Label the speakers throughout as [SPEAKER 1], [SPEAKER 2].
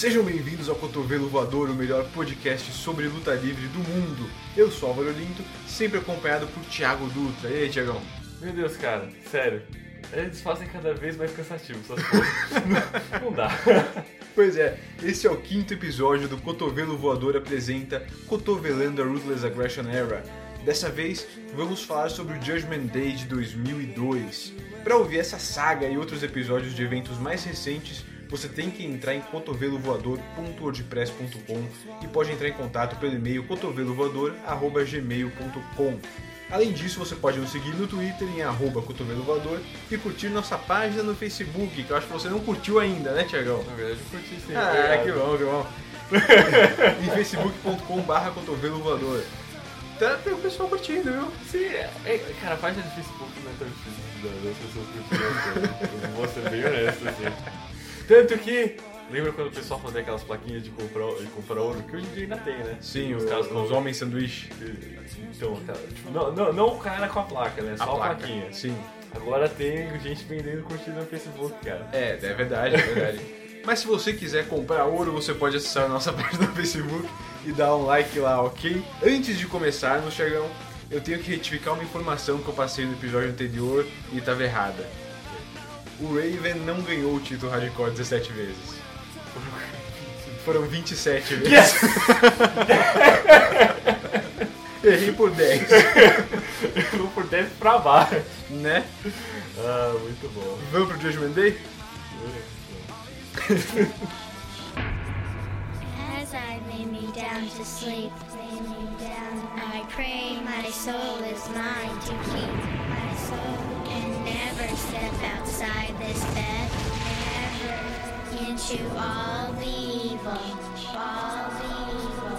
[SPEAKER 1] Sejam bem-vindos ao Cotovelo Voador, o melhor podcast sobre luta livre do mundo. Eu sou Álvaro Lindo, sempre acompanhado por Thiago Dutra. E aí, Thiagão?
[SPEAKER 2] Meu Deus, cara, sério. Eles fazem cada vez mais cansativo essas coisas. Não dá.
[SPEAKER 1] Pois é, esse é o quinto episódio do Cotovelo Voador apresenta Cotovelando a Ruthless Aggression Era. Dessa vez, vamos falar sobre o Judgment Day de 2002. Para ouvir essa saga e outros episódios de eventos mais recentes, você tem que entrar em cotovelovoador.wordpress.com e pode entrar em contato pelo e-mail cotovelovoador.gmail.com. Além disso, você pode nos seguir no Twitter em arroba cotovelovoador e curtir nossa página no Facebook, que eu acho que você não curtiu ainda, né, Tiagão?
[SPEAKER 2] Na verdade, eu curti sim.
[SPEAKER 1] Ah,
[SPEAKER 2] obrigado.
[SPEAKER 1] que bom, que bom. em facebook.com barra cotovelovoador. Tá, tem o pessoal curtindo, viu?
[SPEAKER 2] Sim, é, é, cara, a página do Facebook não é tão difícil da- das pessoas curtirem coisas. Eu vou ser bem honesto, assim. Tanto que. Lembra quando o pessoal fazia aquelas plaquinhas de comprar, de comprar ouro? Que hoje em dia ainda tem, né?
[SPEAKER 1] Sim,
[SPEAKER 2] os
[SPEAKER 1] os,
[SPEAKER 2] caras
[SPEAKER 1] os
[SPEAKER 2] com
[SPEAKER 1] homens sanduíche.
[SPEAKER 2] Então, cara, tipo, não, não, não o cara com a placa, né? Só a,
[SPEAKER 1] placa.
[SPEAKER 2] plaquinha.
[SPEAKER 1] Sim.
[SPEAKER 2] Agora tem gente vendendo curtida no Facebook, cara.
[SPEAKER 1] É, é verdade, é verdade. Mas se você quiser comprar ouro, você pode acessar a nossa página no Facebook e dar um like lá, ok? Antes de começarmos, Chegão, eu tenho que retificar uma informação que eu passei no episódio anterior e estava errada. O Raven não ganhou o título Hardcore 17 vezes. Foram 27 vezes. Errei por 10,
[SPEAKER 2] Eu vou por 10 pra baixo.
[SPEAKER 1] né?
[SPEAKER 2] Ah, muito bom.
[SPEAKER 1] Vamos pro Judgment Day?
[SPEAKER 3] As I lay me down to sleep, lay me down, I pray my soul is mine to keep. My soul can never step outside this bed, never into all the evil, all the evil.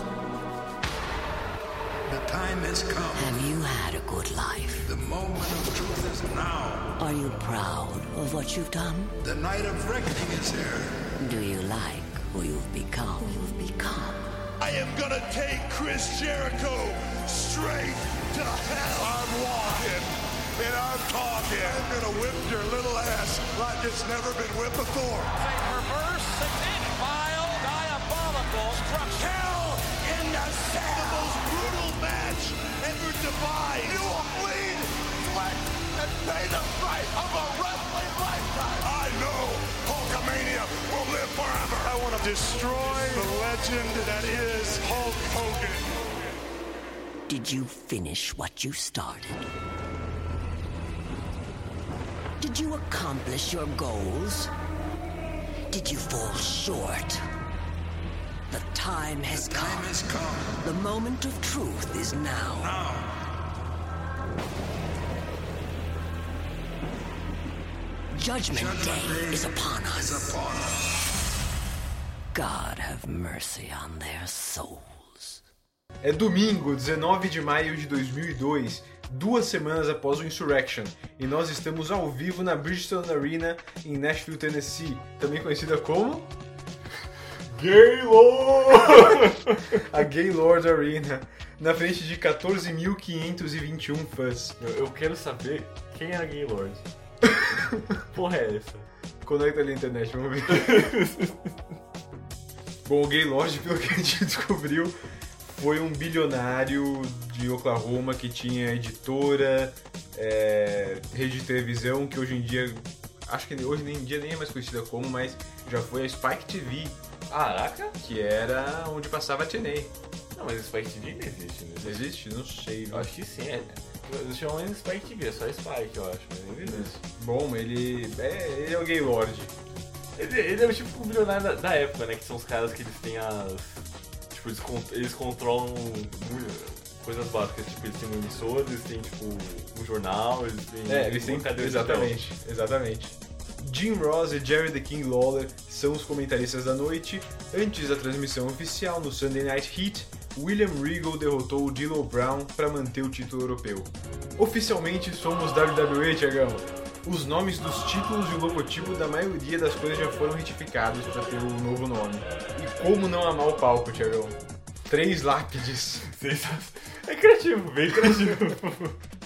[SPEAKER 4] The time has come.
[SPEAKER 5] Have you had a good life?
[SPEAKER 4] The moment of truth is now.
[SPEAKER 5] Are you proud of what you've done?
[SPEAKER 4] The night of reckoning is here.
[SPEAKER 5] Do you like who you've become? You've become.
[SPEAKER 4] I am gonna take Chris Jericho straight to hell. I'm walking and I'm talking. I'm gonna whip your little ass like it's never been whipped before.
[SPEAKER 6] Reverse significant vile diabolical structure.
[SPEAKER 4] Hell in the cell. The most brutal match ever devised. You will bleed, sweat, and pay the price of a wrestling lifetime. I know Hulkamania will live forever. I want to destroy the legend that is Hulk Hogan.
[SPEAKER 5] Did you finish what you started? Did you accomplish your goals? Did you fall short? The time has
[SPEAKER 4] Time
[SPEAKER 5] come.
[SPEAKER 4] has come.
[SPEAKER 5] The moment of truth is now.
[SPEAKER 4] Now,
[SPEAKER 5] Judgment,
[SPEAKER 4] Judgment
[SPEAKER 5] Day,
[SPEAKER 4] Day
[SPEAKER 5] is upon us.
[SPEAKER 4] is upon us.
[SPEAKER 5] God have mercy on their souls.
[SPEAKER 1] É domingo, 19 de maio de 2002, duas semanas após o Insurrection, e nós estamos ao vivo na Bridgestone Arena em Nashville, Tennessee, também conhecida como
[SPEAKER 2] Gaylord!
[SPEAKER 1] a Gaylord Arena, na frente de 14.521 fãs.
[SPEAKER 2] Eu, quero saber quem é a Gaylord. Porra é essa?
[SPEAKER 1] Conecta ali na internet, vamos ver. Bom, o Gaylord, pelo que a gente descobriu, foi um bilionário de Oklahoma que tinha editora, é, rede de televisão, que hoje em dia, acho que hoje em dia nem é mais conhecida como, mas já foi a Spike TV,
[SPEAKER 2] Caraca!
[SPEAKER 1] que era onde passava a TNA.
[SPEAKER 2] Não, mas Spike TV não existe, né?
[SPEAKER 1] Existe? Não sei. Viu?
[SPEAKER 2] acho que sim. É. Eles chamam ele Spike TV, é só Spike, eu acho. Mas não existe.
[SPEAKER 1] Bom, ele é, ele é o Gaylord.
[SPEAKER 2] Ele, ele é o tipo bilionário da, da época, né? Que são os caras que eles têm as. Tipo, eles, con- eles controlam mu- coisas básicas. Tipo, eles têm uma emissora, eles têm, tipo, um jornal, eles têm.
[SPEAKER 1] É, eles têm.
[SPEAKER 2] uma cadeira de
[SPEAKER 1] Exatamente, exatamente. Jim Ross e Jerry the King Lawler são os comentaristas da noite. Antes da transmissão oficial no Sunday Night Heat, William Regal derrotou o D'Lo Brown para manter o título europeu. Oficialmente somos WWE, Tiagão. Os nomes dos títulos e o logotipo da maioria das coisas já foram retificados para ter o novo nome. E como não amar o palco, Tiagão? Três lápides.
[SPEAKER 2] É criativo, bem criativo.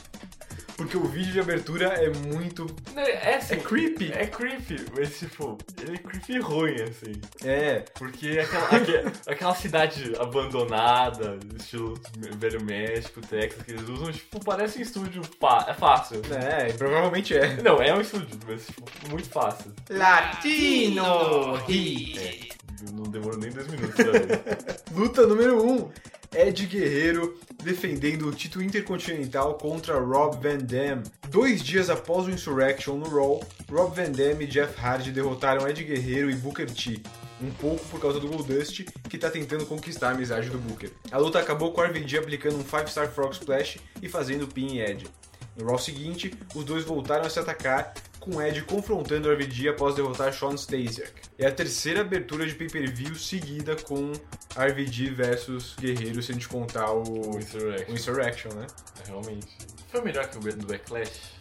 [SPEAKER 1] Porque o vídeo de abertura é muito.
[SPEAKER 2] É, assim,
[SPEAKER 1] É creepy.
[SPEAKER 2] É creepy, mas tipo, ele é creepy ruim, assim.
[SPEAKER 1] É.
[SPEAKER 2] Porque é aquela, aque- aquela cidade abandonada, estilo Velho México, Texas, que eles usam, tipo, parece um estúdio fa- é fácil.
[SPEAKER 1] É, provavelmente é.
[SPEAKER 2] Não, é um estúdio, mas tipo, muito fácil.
[SPEAKER 1] Latino
[SPEAKER 2] É, não demorou nem dois minutos pra ver.
[SPEAKER 1] Luta número 1. Um, Ed Guerreiro defendendo o título intercontinental contra Rob Van Dam. Dois dias após o Insurrection no Raw, Rob Van Dam e Jeff Hardy derrotaram Ed Guerreiro e Booker T. Um pouco por causa do Goldust, que tá tentando conquistar a amizade do Booker. A luta acabou com o RVD aplicando um 5-star Frog Splash e fazendo pin em Ed. No Raw seguinte, os dois voltaram a se atacar, com Ed confrontando o RVD após derrotar Shawn Stasiak. É a terceira abertura de pay-per-view seguida com RVD versus Guerreiro, se a gente contar o,
[SPEAKER 2] O
[SPEAKER 1] o
[SPEAKER 2] Insurrection.
[SPEAKER 1] Insurrection, né?
[SPEAKER 2] É, Realmente. Foi melhor que o do Backlash?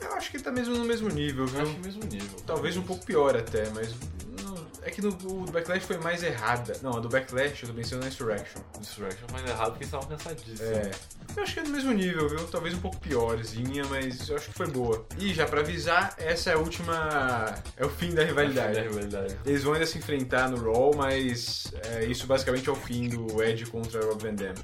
[SPEAKER 1] Eu acho que tá mesmo no mesmo nível, viu?
[SPEAKER 2] acho o mesmo nível.
[SPEAKER 1] Talvez um pouco pior até, mas. É que no, o do Backlash foi mais errada. Não, a do Backlash eu tô pensando na Insurrection.
[SPEAKER 2] Insurrection foi errado porque eles estavam cansadíssimos.
[SPEAKER 1] É. Eu acho que é do mesmo nível, viu? Talvez um pouco piorzinha, mas eu acho que foi boa. E já pra avisar, essa é a última. É o fim da rivalidade.
[SPEAKER 2] Da rivalidade.
[SPEAKER 1] Eles vão ainda se enfrentar no Raw, mas é, isso basicamente é o fim do Ed contra Rob Van Dam.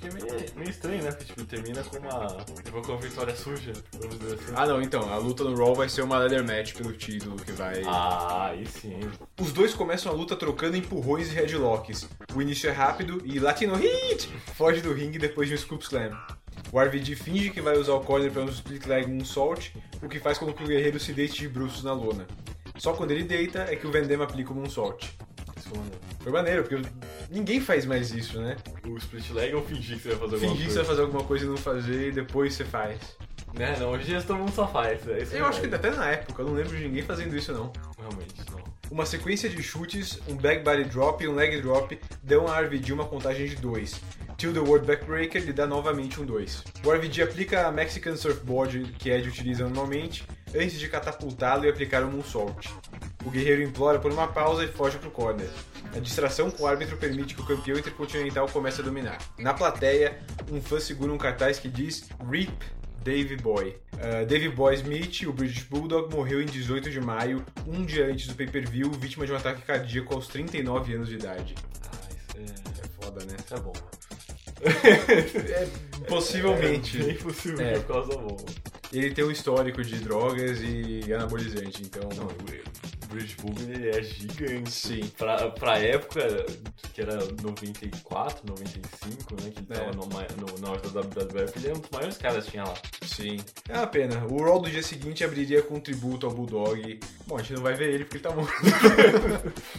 [SPEAKER 2] Que é meio, meio estranho, né? Porque tipo, termina com uma, tipo, com uma vitória suja, assim.
[SPEAKER 1] Ah não, então, a luta no Raw vai ser uma leather match pelo título que vai.
[SPEAKER 2] Ah, aí sim.
[SPEAKER 1] Os dois começam a luta trocando empurrões e headlocks. O início é rápido e Latino Hit foge do ringue depois de um scoop slam. O RVD finge que vai usar o corner para um split leg moonsault, o que faz com que o guerreiro se deite de bruços na lona. Só quando ele deita é que o Vendema aplica.
[SPEAKER 2] Isso, mano.
[SPEAKER 1] Foi maneiro, porque ninguém faz mais isso, né?
[SPEAKER 2] O split leg eu fingi que você vai fazer alguma
[SPEAKER 1] Fingir que você
[SPEAKER 2] coisa.
[SPEAKER 1] vai fazer alguma coisa e não fazer e depois você faz.
[SPEAKER 2] Né? Não, hoje em dia todo mundo só faz. É isso
[SPEAKER 1] Eu acho que até na época, eu não lembro de ninguém fazendo isso não.
[SPEAKER 2] Realmente, não.
[SPEAKER 1] Uma sequência de chutes, um back body drop e um leg drop dão a RVD uma contagem de 2. Till the World Backbreaker lhe dá novamente um 2. O RVD aplica a Mexican Surfboard que Ed utiliza normalmente, antes de catapultá-lo e aplicar um moonsault. O guerreiro implora por uma pausa e foge pro corner. A distração com o árbitro permite que o campeão intercontinental comece a dominar. Na plateia, um fã segura um cartaz que diz RIP Dave Boy. Uh, Dave Boy Smith, o British Bulldog, morreu em 18 de maio, um dia antes do pay-per-view, vítima de um ataque cardíaco aos 39 anos de idade.
[SPEAKER 2] Ah, isso é.
[SPEAKER 1] É foda, né?
[SPEAKER 2] Isso é bom.
[SPEAKER 1] É, possivelmente.
[SPEAKER 2] É bem possível
[SPEAKER 1] É.
[SPEAKER 2] por causa bom.
[SPEAKER 1] Ele tem um histórico de drogas e anabolizante, então.
[SPEAKER 2] Não, o British Bulldog ele é gigante.
[SPEAKER 1] Sim.
[SPEAKER 2] Pra, pra época, que era 94, 95, né? Que ele
[SPEAKER 1] É.
[SPEAKER 2] tava no, no, na hora da WWF, ele é um dos maiores caras que tinha lá.
[SPEAKER 1] Sim. É uma pena. O Raw do dia seguinte abriria com um tributo ao Bulldog. Bom, a gente não vai ver ele porque ele tá morto.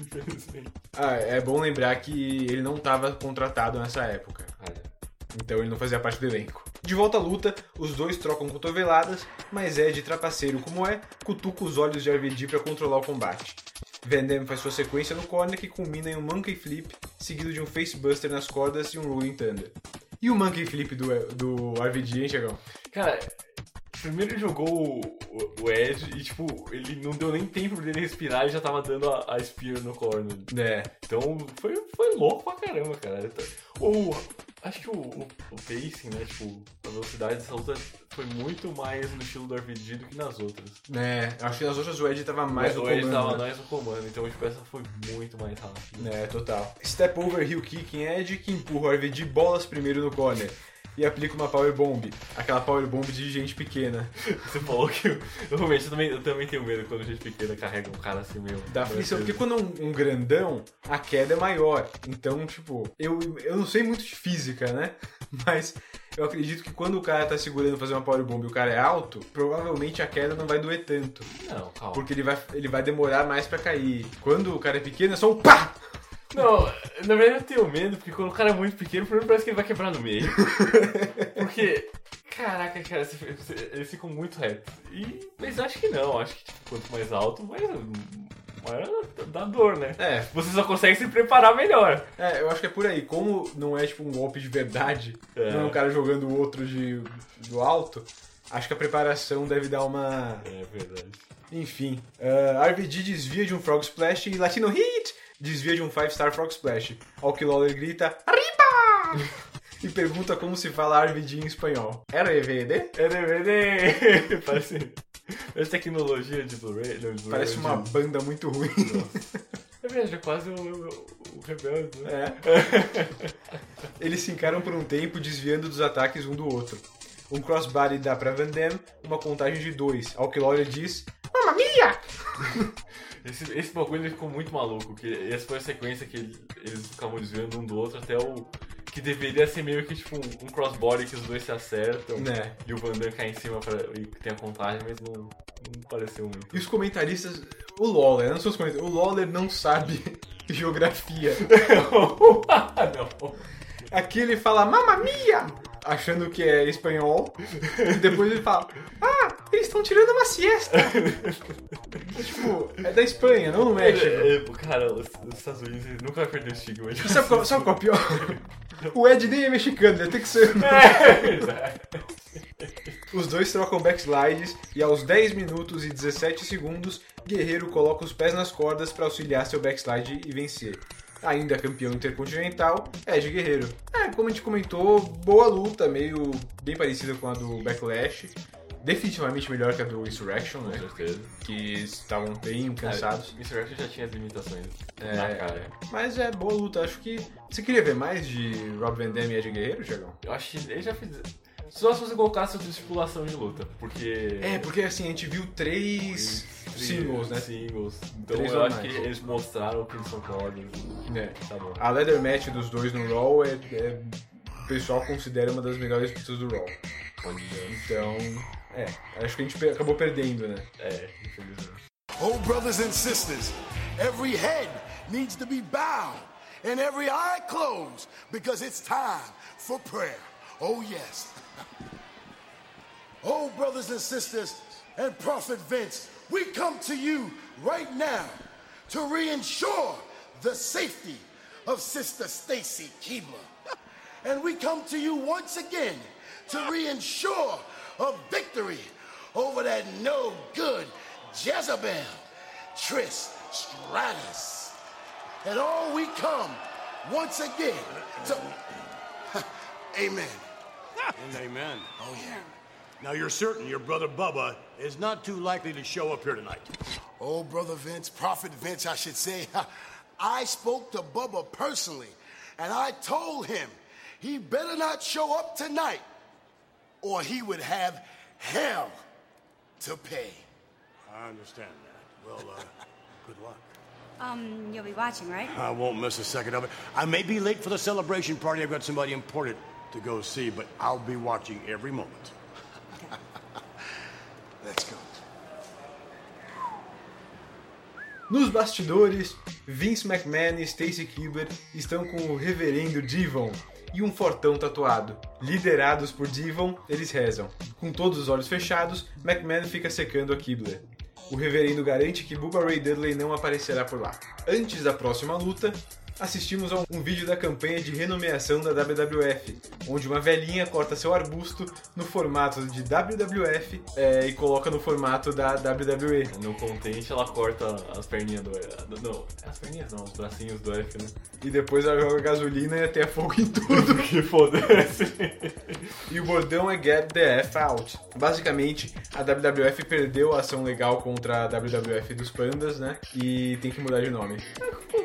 [SPEAKER 2] Infelizmente.
[SPEAKER 1] ah, é bom lembrar que ele não estava contratado nessa época.
[SPEAKER 2] Ah, é.
[SPEAKER 1] Então ele não fazia parte do elenco. De volta à luta, os dois trocam cotoveladas, mas Ed, trapaceiro como é, cutuca os olhos de RVD para controlar o combate. Van Damme faz sua sequência no corner que culmina em um Monkey Flip, seguido de um Facebuster nas cordas e um Rolling Thunder. E o Monkey Flip do, do RVD, hein, Chegão?
[SPEAKER 2] Cara, primeiro ele jogou o, o- o Ed e, tipo, ele não deu nem tempo dele respirar e já tava dando a, a Spear no corner.
[SPEAKER 1] É,
[SPEAKER 2] Então foi, foi louco pra caramba, cara. O, acho que o, o, o pacing, né? Tipo, a velocidade dessa luta foi muito mais no estilo do RVD do que nas outras.
[SPEAKER 1] né, acho que nas outras o Ed tava mais no
[SPEAKER 2] o Ed
[SPEAKER 1] comando.
[SPEAKER 2] tava mais no comando, então tipo, essa foi muito mais rápida.
[SPEAKER 1] É, total. Step over heel kick em Ed que empurra o RVD bolas primeiro no corner. E aplica uma power bomb. Aquela power bomb de gente pequena.
[SPEAKER 2] Você falou que eu, eu realmente eu também, eu também tenho medo quando gente pequena carrega um cara assim meio.
[SPEAKER 1] Dá aflição, porque quando é um, um grandão, a queda é maior. Então, tipo, eu, eu não sei muito de física, né? Mas eu acredito que quando o cara tá segurando fazer uma power bomb e o cara é alto, provavelmente a queda não vai doer tanto.
[SPEAKER 2] Não, calma.
[SPEAKER 1] Porque ele vai, ele vai demorar mais pra cair. Quando o cara é pequeno, é só um pá!
[SPEAKER 2] Não, na verdade eu tenho medo, porque quando o cara é muito pequeno, primeiro parece que ele vai quebrar no meio. Porque, caraca, cara, eles ficam muito retos. E, mas acho que não, acho que tipo, quanto mais alto, mais, maior dá dor, né?
[SPEAKER 1] É,
[SPEAKER 2] Você só consegue se preparar melhor.
[SPEAKER 1] é, eu acho que é por aí. Como não é tipo um golpe de verdade,
[SPEAKER 2] É.
[SPEAKER 1] não é um cara jogando o outro de, do alto, acho que a preparação deve dar uma.
[SPEAKER 2] É verdade.
[SPEAKER 1] Enfim, uh, RVD desvia de um Frog Splash e Latino Hit desvia de um 5 Star Frog Splash. Ao que Lawler grita Arriba! e pergunta como se fala RVD em espanhol. RVD?
[SPEAKER 2] DVD! Parece, parece tecnologia de Blu-ray. Blu-ray,
[SPEAKER 1] Parece uma banda muito ruim.
[SPEAKER 2] É verdade, é quase o, o, o Rebelde, né?
[SPEAKER 1] É. Eles se encaram por um tempo, desviando dos ataques um do outro. Um crossbody dá pra Van Damme uma contagem de dois, ao que Lawler diz Mamma mia!
[SPEAKER 2] Esse, esse bagulho ficou muito maluco, que essa foi a sequência que ele- eles ficavam desviando um do outro até o. Que deveria ser meio que tipo um, um crossbody que os dois se acertam
[SPEAKER 1] Né.
[SPEAKER 2] e o Van Damme cai em cima pra, e tem a contagem, mas não, não pareceu muito.
[SPEAKER 1] E os comentaristas. O Lawler, não são os comentaristas. O Lawler não sabe geografia.
[SPEAKER 2] ah, não.
[SPEAKER 1] Aqui ele fala Mamma mia! Achando que é espanhol. E depois ele fala Ah, eles estão tirando uma siesta. tipo, é da Espanha, não do México.
[SPEAKER 2] É, é, cara, os, os Estados Unidos eles nunca vai perder o estigma.
[SPEAKER 1] Sabe qual, sabe qual é o pior? O Ed nem é mexicano, ele tem que ser.
[SPEAKER 2] É.
[SPEAKER 1] Os dois trocam backslides e aos 10 minutos e 17 segundos, Guerreiro coloca os pés nas cordas para auxiliar seu backslide e vencer. Ainda campeão intercontinental, Ed Guerreiro. É, como a gente comentou, boa luta, meio bem parecida com a do Backlash. Definitivamente melhor que a do Insurrection,
[SPEAKER 2] Com
[SPEAKER 1] né?
[SPEAKER 2] certeza.
[SPEAKER 1] Que estavam bem cansados.
[SPEAKER 2] É, Mr. Action já tinha as limitações
[SPEAKER 1] É,
[SPEAKER 2] na cara.
[SPEAKER 1] Mas é boa luta, acho que. Você queria ver mais de Rob Van Damme e Ed Guerreiro, Tiagão?
[SPEAKER 2] Eu acho que ele já fez. Só se você colocasse outra estipulação de luta, porque.
[SPEAKER 1] É, porque assim, a gente viu três singles, né?
[SPEAKER 2] Singles. Então
[SPEAKER 1] Três
[SPEAKER 2] eu acho que eles mostraram que eles são fodas.
[SPEAKER 1] né?
[SPEAKER 2] Tá bom.
[SPEAKER 1] A leather match dos dois no Raw é, é- o pessoal considera uma das melhores lutas do Raw. Então, é, acho que a gente acabou perdendo, né?
[SPEAKER 2] É, infelizmente.
[SPEAKER 4] Oh, brothers and sisters, every head needs to be bowed and every eye closed because it's time for prayer. Oh, yes. Oh, brothers and sisters and Prophet Vince, we come to you right now to reinsure the safety of Sister Stacy Keebler. And we come to you once again to reinsure a victory over that no good Jezebel, Trish Stratus. And all we come once again to. Amen.
[SPEAKER 7] And amen.
[SPEAKER 4] Oh, yeah.
[SPEAKER 7] Now you're certain your brother Bubba is not too likely to show up here tonight.
[SPEAKER 4] Oh, Brother Vince, Prophet Vince, I should say. I spoke to Bubba personally, and I told him he better not show up tonight, or he would have hell to pay.
[SPEAKER 7] I understand that. Well, uh, good luck.
[SPEAKER 8] Um, you'll be watching, right?
[SPEAKER 7] I won't miss a second of it. I may be late for the celebration party. I've got somebody important to go see, but I'll be watching every moment.
[SPEAKER 4] Let's go.
[SPEAKER 1] Nos bastidores, Vince McMahon e Stacy Keibler estão com o reverendo Devon e um fortão tatuado. Liderados por Devon, eles rezam. Com todos os olhos fechados, McMahon fica secando a Keibler. O reverendo garante que Bubba Ray Dudley não aparecerá por lá. Antes da próxima luta, assistimos a um vídeo da campanha de renomeação da WWF, onde uma velhinha corta seu arbusto no formato de WWF é, e coloca no formato da WWE.
[SPEAKER 2] No contente ela corta as perninhas do. do- Não, as perninhas não, os bracinhos do F, né?
[SPEAKER 1] E depois ela joga gasolina e até fogo em tudo.
[SPEAKER 2] Que foda-se.
[SPEAKER 1] E o bordão é Get the F Out. Basicamente, a WWF perdeu a ação legal contra a WWF dos Pandas, né? E tem que mudar de nome.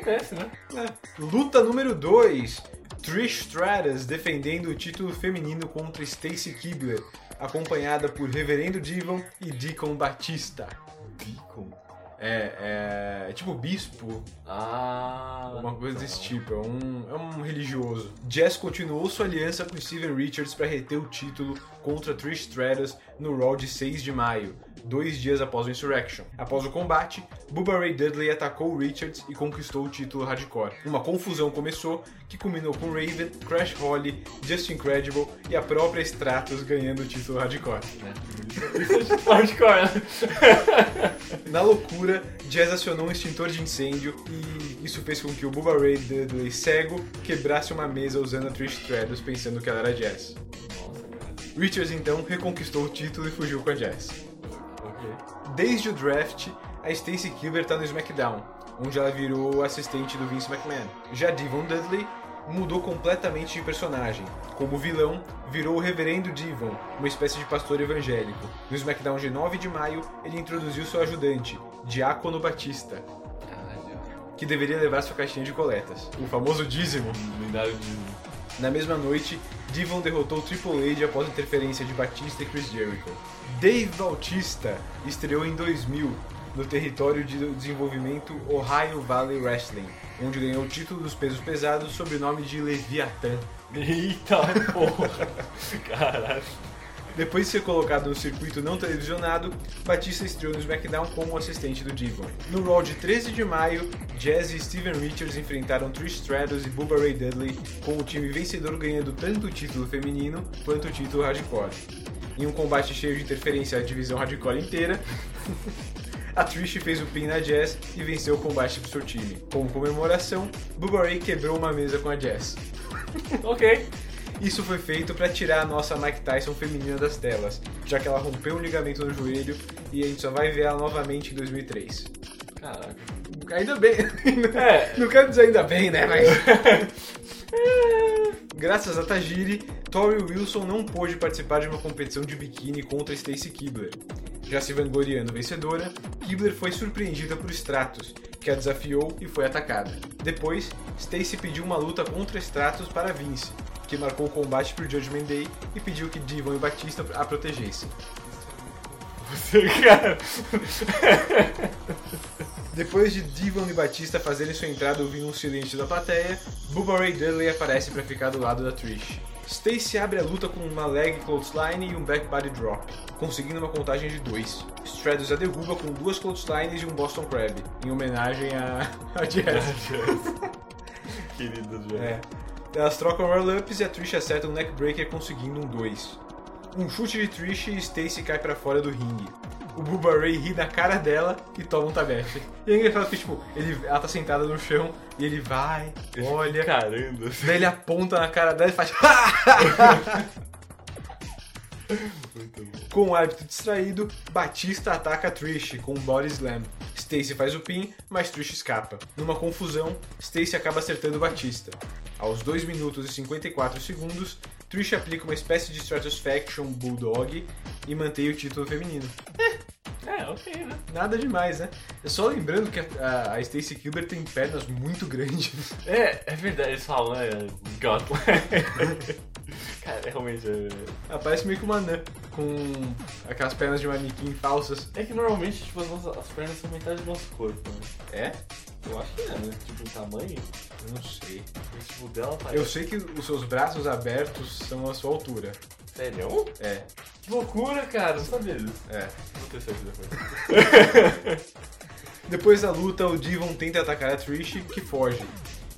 [SPEAKER 2] Acontece, né?
[SPEAKER 1] É. Luta número 2. Trish Stratus defendendo o título feminino contra Stacy Keibler, acompanhada por Reverendo Devon e Deacon Batista.
[SPEAKER 2] Deacon.
[SPEAKER 1] É, é, é tipo bispo,
[SPEAKER 2] Ah.
[SPEAKER 1] Uma coisa desse tipo, é um, é um religioso. Jess continuou sua aliança com Steven Richards para reter o título contra Trish Stratus no Raw de 6 de maio, dois dias após o Insurrection. Após o combate, Bubba Ray Dudley atacou Richards e conquistou o título hardcore. Uma confusão começou, que culminou com Raven, Crash Holly, Justin Credible e a própria Stratus ganhando o título hardcore.
[SPEAKER 2] Hardcore, né?
[SPEAKER 1] Na loucura, Jazz acionou um extintor de incêndio e isso fez com que o Bubba Ray Dudley cego quebrasse uma mesa usando a Trish Stratus pensando que ela era Jazz. Richards então reconquistou o título e fugiu com a Jazz. Desde o draft, a Stacy Keibler tá no SmackDown, onde ela virou assistente do Vince McMahon. Já Devon Dudley mudou completamente de personagem. Como vilão, virou o Reverendo Divon, uma espécie de pastor evangélico. No SmackDown de 9 de maio, ele introduziu seu ajudante, Diácono Batista, que deveria levar sua caixinha de coletas, o famoso dízimo.
[SPEAKER 2] Lendário.
[SPEAKER 1] Na mesma noite, Divon derrotou Triple H após interferência de Batista e Chris Jericho. Dave Bautista estreou em 2000 no território de desenvolvimento Ohio Valley Wrestling, onde ganhou o título dos pesos pesados sob o nome de Leviathan.
[SPEAKER 2] Eita porra! Caralho.
[SPEAKER 1] Depois de ser colocado no circuito não televisionado, Batista estreou no SmackDown como assistente do Divon. No Raw de 13 de maio, Jazz e Steven Richards enfrentaram Trish Stratus e Bubba Ray Dudley, com o time vencedor ganhando tanto o título feminino quanto o título hardcore. Em um combate cheio de interferência à divisão hardcore inteira, a Trish fez o pin na Jazz e venceu o combate pro seu time. Como comemoração, Bubba Ray quebrou uma mesa com a Jazz.
[SPEAKER 2] Ok.
[SPEAKER 1] Isso foi feito para tirar a nossa Mike Tyson feminina das telas, já que ela rompeu um ligamento no joelho e a gente só vai ver ela novamente em 2003.
[SPEAKER 2] Caraca.
[SPEAKER 1] Ainda bem.
[SPEAKER 2] É.
[SPEAKER 1] Não quero dizer ainda bem, né? Mas. Graças a Tajiri, Tori Wilson não pôde participar de uma competição de biquíni contra Stacy Kibler. Já se vangloriando vencedora, Kibler foi surpreendida por Stratus, que a desafiou e foi atacada. Depois, Stacy pediu uma luta contra Stratus para Vince, que marcou o combate para o Judgment Day e pediu que Divon e Batista a protegessem.
[SPEAKER 2] Você, cara.
[SPEAKER 1] Depois de Devon e Batista fazerem sua entrada ouvindo um silêncio da plateia, Bubba Ray Dudley aparece para ficar do lado da Trish. Stacy abre a luta com uma leg clothesline e um back body drop, conseguindo uma contagem de dois. Stratus a derruba com duas clotheslines e um Boston Crab, em homenagem a, a Jazz.
[SPEAKER 2] Querido Jazz.
[SPEAKER 1] É. Elas trocam roll-ups e a Trish acerta um neckbreaker conseguindo um 2. Um chute de Trish e Stacy cai pra fora do ringue. O Bubba Ray ri na cara dela e toma um tabete. E é engraçado que, tipo, ele, ela tá sentada no chão e ele vai, olha,
[SPEAKER 2] Caramba.
[SPEAKER 1] daí ele aponta na cara dela e faz. Com o árbitro distraído, Batista ataca a Trish com um body slam. Stacy faz o pin, mas Trish escapa. Numa confusão, Stacy acaba acertando Batista. Aos 2 minutos e 54 segundos, Trish aplica uma espécie de Stratusfaction Bulldog e mantém o título feminino.
[SPEAKER 2] É, ok, né?
[SPEAKER 1] Nada demais, né? É só lembrando que a, a Stacy Kilber tem pernas muito grandes.
[SPEAKER 2] É, é verdade, eles falam, né? Godlike. Cara, realmente é.
[SPEAKER 1] Ela parece meio que uma anã, com aquelas pernas de manequim falsas.
[SPEAKER 2] É que normalmente, tipo, as, nossas, as pernas são metade do nosso corpo, né?
[SPEAKER 1] É?
[SPEAKER 2] Eu acho que é, né? Tipo, em tamanho.
[SPEAKER 1] Eu não sei.
[SPEAKER 2] E, tipo, dela parece.
[SPEAKER 1] Eu sei que os seus braços abertos são a sua altura.
[SPEAKER 2] Sério?
[SPEAKER 1] É,
[SPEAKER 2] Que loucura, cara, não sabia disso.
[SPEAKER 1] é.
[SPEAKER 2] Vou ter depois.
[SPEAKER 1] Depois da luta, o Devon tenta atacar a Trish, que foge.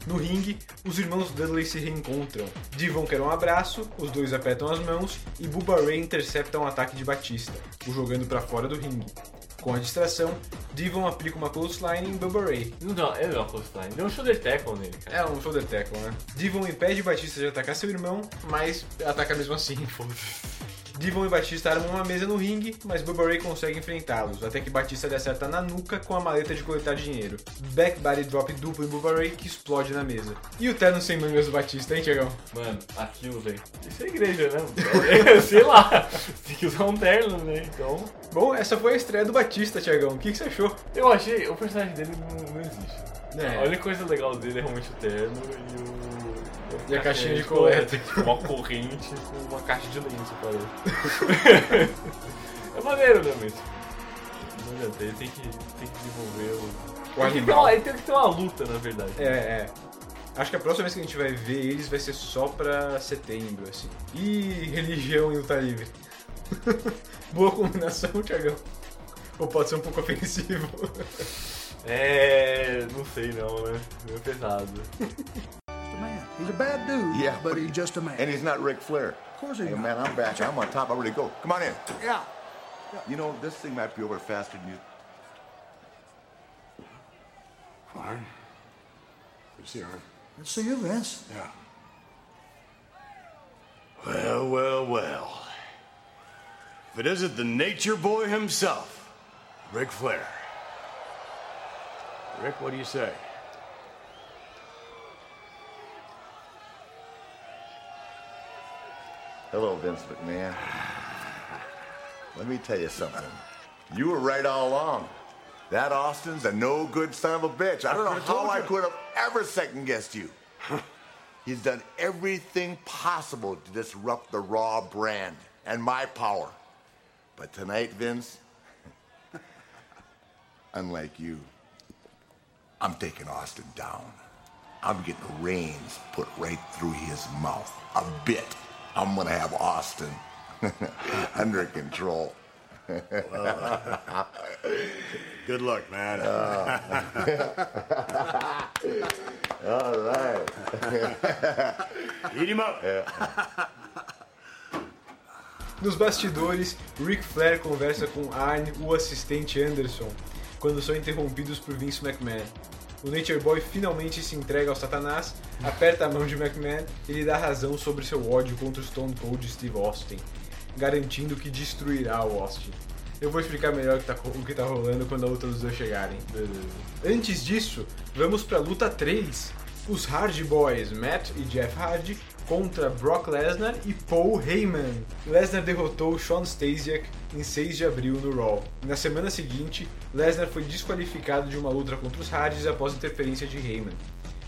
[SPEAKER 1] No ringue, os irmãos Dudley se reencontram. Devon quer um abraço, os dois apertam as mãos e Bubba Ray intercepta um ataque de Batista, o jogando pra fora do ringue. Com a distração, Devon aplica uma clothesline em Bubba Ray.
[SPEAKER 2] Não, não, ele não é um clothesline, deu um shoulder tackle nele, cara.
[SPEAKER 1] É um shoulder tackle, né? Devon impede Batista de atacar seu irmão, mas ataca mesmo assim. Devon e Batista armam uma mesa no ringue, mas Bubba Ray consegue enfrentá-los, até que Batista lhe acerta na nuca com a maleta de coletar dinheiro. Back body drop duplo em Bubba Ray que explode na mesa. E o terno sem mangas do Batista, hein, Tiagão?
[SPEAKER 2] Mano, aquilo, velho. Isso é igreja, né? Sei lá. Tem que usar um terno, né? Então.
[SPEAKER 1] Bom, essa foi a estreia do Batista, Tiagão. O que, que você achou?
[SPEAKER 2] Eu achei. O personagem dele não, não existe.
[SPEAKER 1] É.
[SPEAKER 2] A única coisa legal dele é realmente o terno e o.
[SPEAKER 1] E a caixinha de coleta.
[SPEAKER 2] Tipo, uma corrente com uma caixa de lenço, parece. é maneiro, né, mas. Não adianta, ele tem que, tem que desenvolver o.
[SPEAKER 1] O
[SPEAKER 2] Tem que ter
[SPEAKER 1] animal.
[SPEAKER 2] uma- Ele tem que ter uma luta, na verdade.
[SPEAKER 1] É, é. Acho que a próxima vez que a gente vai ver eles vai ser só pra setembro, assim. Ih, religião e luta livre. Boa combinação, Tiagão. Ou pode ser um pouco ofensivo.
[SPEAKER 2] É. Não sei não, né? Meio pesado.
[SPEAKER 9] man. He's a bad dude,
[SPEAKER 4] Yeah,
[SPEAKER 9] but he's just a man.
[SPEAKER 4] And he's not Ric Flair.
[SPEAKER 9] Of course he's
[SPEAKER 4] Hey,
[SPEAKER 9] not.
[SPEAKER 4] man, I'm back. I'm on top. I really go. Come on in.
[SPEAKER 9] Yeah.
[SPEAKER 4] You know, this thing might be over faster than you.
[SPEAKER 7] Fine. You see her?
[SPEAKER 9] Let's see you, Vince.
[SPEAKER 7] Yeah.
[SPEAKER 10] Well, well, well. If it isn't the nature boy himself, Ric Flair.
[SPEAKER 7] Rick, what do you say?
[SPEAKER 11] Hello, Vince McMahon. Let me tell you something. You were right all along. That Austin's a no good son of a bitch. I don't know how I could have ever second guessed you. He's done everything possible to disrupt the Raw brand and my power. But tonight, Vince, unlike you, I'm taking Austin down. I'm getting the reins put right through his mouth. A bit. I'm gonna have Austin under control.
[SPEAKER 7] Good luck, man.
[SPEAKER 11] All right.
[SPEAKER 7] Eat him up.
[SPEAKER 1] Nos bastidores, Ric Flair conversa com Arn, o assistente Anderson, quando são interrompidos por Vince McMahon. O Nature Boy finalmente se entrega ao Satanás, aperta a mão de McMahon e lhe dá razão sobre seu ódio contra o Stone Cold Steve Austin, garantindo que destruirá o Austin. Eu vou explicar melhor o que tá, o que tá rolando quando a luta dos dois chegarem. Antes disso, vamos pra luta 3. Os Hard Boys, Matt e Jeff Hardy, contra Brock Lesnar e Paul Heyman. Lesnar derrotou Sean Stasiak em 6 de abril no Raw. Na semana seguinte, Lesnar foi desqualificado de uma luta contra os Hardys após interferência de Heyman.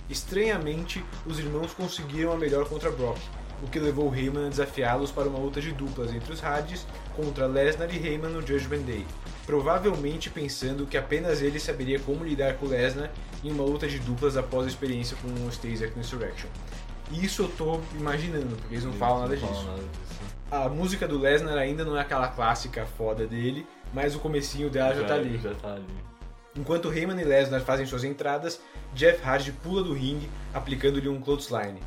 [SPEAKER 1] Estranhamente, os irmãos conseguiram a melhor contra Brock, o que levou Heyman a desafiá-los para uma luta de duplas entre os Hardys contra Lesnar e Heyman no Judgment Day, provavelmente pensando que apenas ele saberia como lidar com Lesnar em uma luta de duplas após a experiência com o Stasiak no Insurrection. Isso eu tô imaginando, porque eles não falam nada
[SPEAKER 2] Não
[SPEAKER 1] disso.
[SPEAKER 2] falam nada disso.
[SPEAKER 1] A música do Lesnar ainda não é aquela clássica foda dele, mas o comecinho dela já, tá ali.
[SPEAKER 2] Já tá ali.
[SPEAKER 1] Enquanto Heyman e Lesnar fazem suas entradas, Jeff Hardy pula do ringue, aplicando-lhe um clothesline.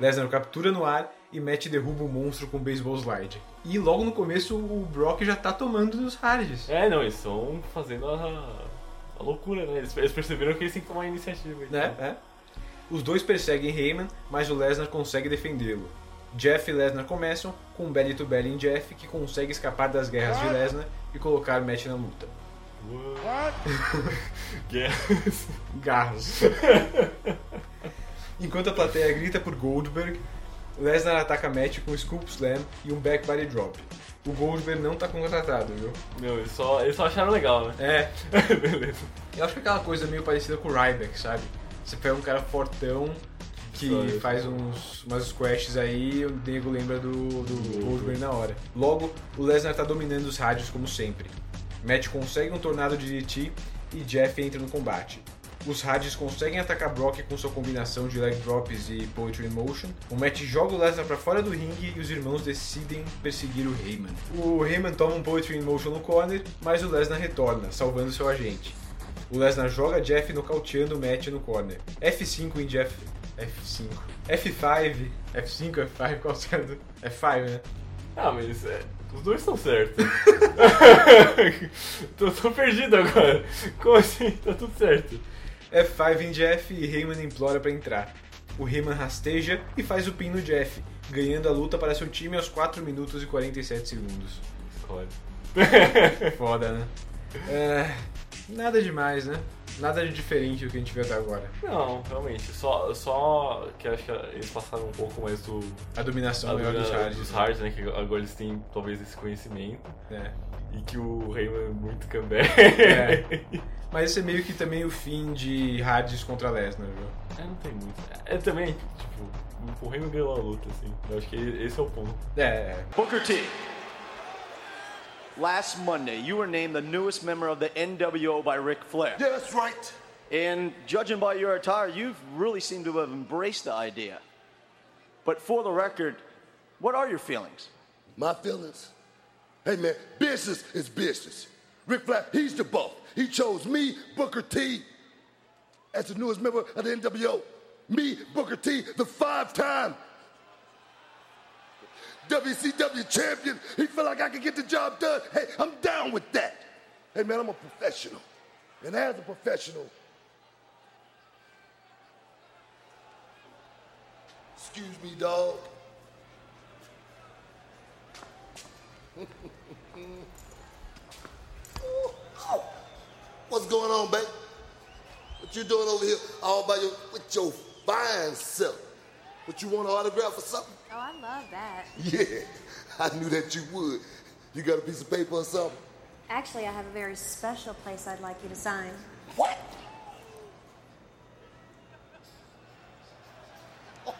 [SPEAKER 1] Lesnar o captura no ar e Matt derruba o monstro com um baseball slide. E logo no começo o Brock já tá tomando dos Hardys.
[SPEAKER 2] É, não, eles estão fazendo a, a loucura, né? Eles, eles perceberam que eles têm que tomar a iniciativa. então.
[SPEAKER 1] né? É. Os dois perseguem Heyman, mas o Lesnar consegue defendê-lo. Jeff e Lesnar começam com um belly to belly em Jeff, que consegue escapar das guerras de Lesnar e colocar Matt na luta.
[SPEAKER 2] Guerras.
[SPEAKER 1] Garros. Enquanto a plateia grita por Goldberg, Lesnar ataca Matt com um Scoop Slam e um Back Body Drop. O Goldberg não tá contratado, viu?
[SPEAKER 2] Meu, eles só, eles só acharam legal, né?
[SPEAKER 1] É,
[SPEAKER 2] Beleza.
[SPEAKER 1] eu acho que é aquela coisa meio parecida com o Ryback, sabe? Você pega um cara fortão que
[SPEAKER 2] isso,
[SPEAKER 1] faz uns, umas squashes aí o nego lembra do, do Goldberg na hora. Logo, o Lesnar tá dominando os rádios como sempre. Matt consegue um tornado de DT e Jeff entra no combate. Os Hardys conseguem atacar Brock com sua combinação de leg drops e poetry in motion. O Matt joga o Lesnar pra fora do ringue e os irmãos decidem perseguir o Heyman. O Heyman toma um poetry in motion no corner, mas o Lesnar retorna, salvando seu agente. O Lesnar joga Jeff nocauteando o Matt no corner. F5 em Jeff. F5. F5. F5, F5, qual que é do- F5, né?
[SPEAKER 2] Ah, mas é, os dois estão certos. tô, tô perdido agora. Como assim? Tá tudo certo.
[SPEAKER 1] F5 em Jeff e Heyman implora pra entrar. O Heyman rasteja e faz o pin no Jeff, ganhando a luta para seu time aos 4 minutos e 47 segundos.
[SPEAKER 2] Escolhe.
[SPEAKER 1] Foda, né? É, nada demais, né? Nada de diferente do que a gente viu até agora.
[SPEAKER 2] Não, realmente. Só, só que acho que eles passaram um pouco mais do.
[SPEAKER 1] A dominação
[SPEAKER 2] a
[SPEAKER 1] maior dos Hardys.
[SPEAKER 2] dos Hardys, né? Que agora eles têm talvez esse conhecimento.
[SPEAKER 1] É.
[SPEAKER 2] E que o Rayman é muito cambé.
[SPEAKER 1] É. Mas esse é meio que também o fim de Hardys contra Lesnar, viu?
[SPEAKER 2] É, não tem muito. É também, tipo, o Rayman ganhou a luta, assim. Eu acho que esse é o ponto.
[SPEAKER 1] É, é.
[SPEAKER 12] Booker T. Last Monday, you were named the newest member of the NWO by Ric Flair.
[SPEAKER 4] Yeah, that's right.
[SPEAKER 12] And judging by your attire, you've really seem to have embraced the idea. But for the record, what are your feelings?
[SPEAKER 4] My feelings? Hey, man, business is business. Rick Flair, he's the boss. He chose me, Booker T, as the newest member of the NWO. Me, Booker T, the five-time WCW champion. He felt like I could get the job done. Hey, I'm down with that. Hey, man, I'm a professional. And as a professional, excuse me, dog. Oh, What's going on, babe? What you doing over here all by your with your fine self? But you want an autograph or something?
[SPEAKER 8] Oh, I love that.
[SPEAKER 4] Yeah, I knew that you would. You got a piece of paper or something?
[SPEAKER 8] Actually, I have a very special place I'd like you to sign.
[SPEAKER 4] What?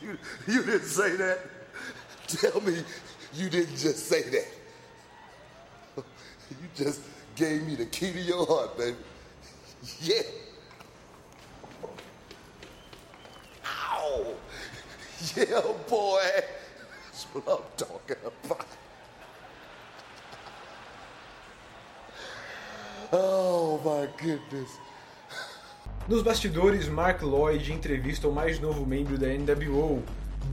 [SPEAKER 4] you, you didn't say that. Tell me you didn't just say that. You just gave me the key to your heart, baby. Yeah. Yeah, boy. That's what I'm talking about. Oh, my goodness.
[SPEAKER 1] Nos bastidores, Mark Lloyd entrevista o mais novo membro da NWO,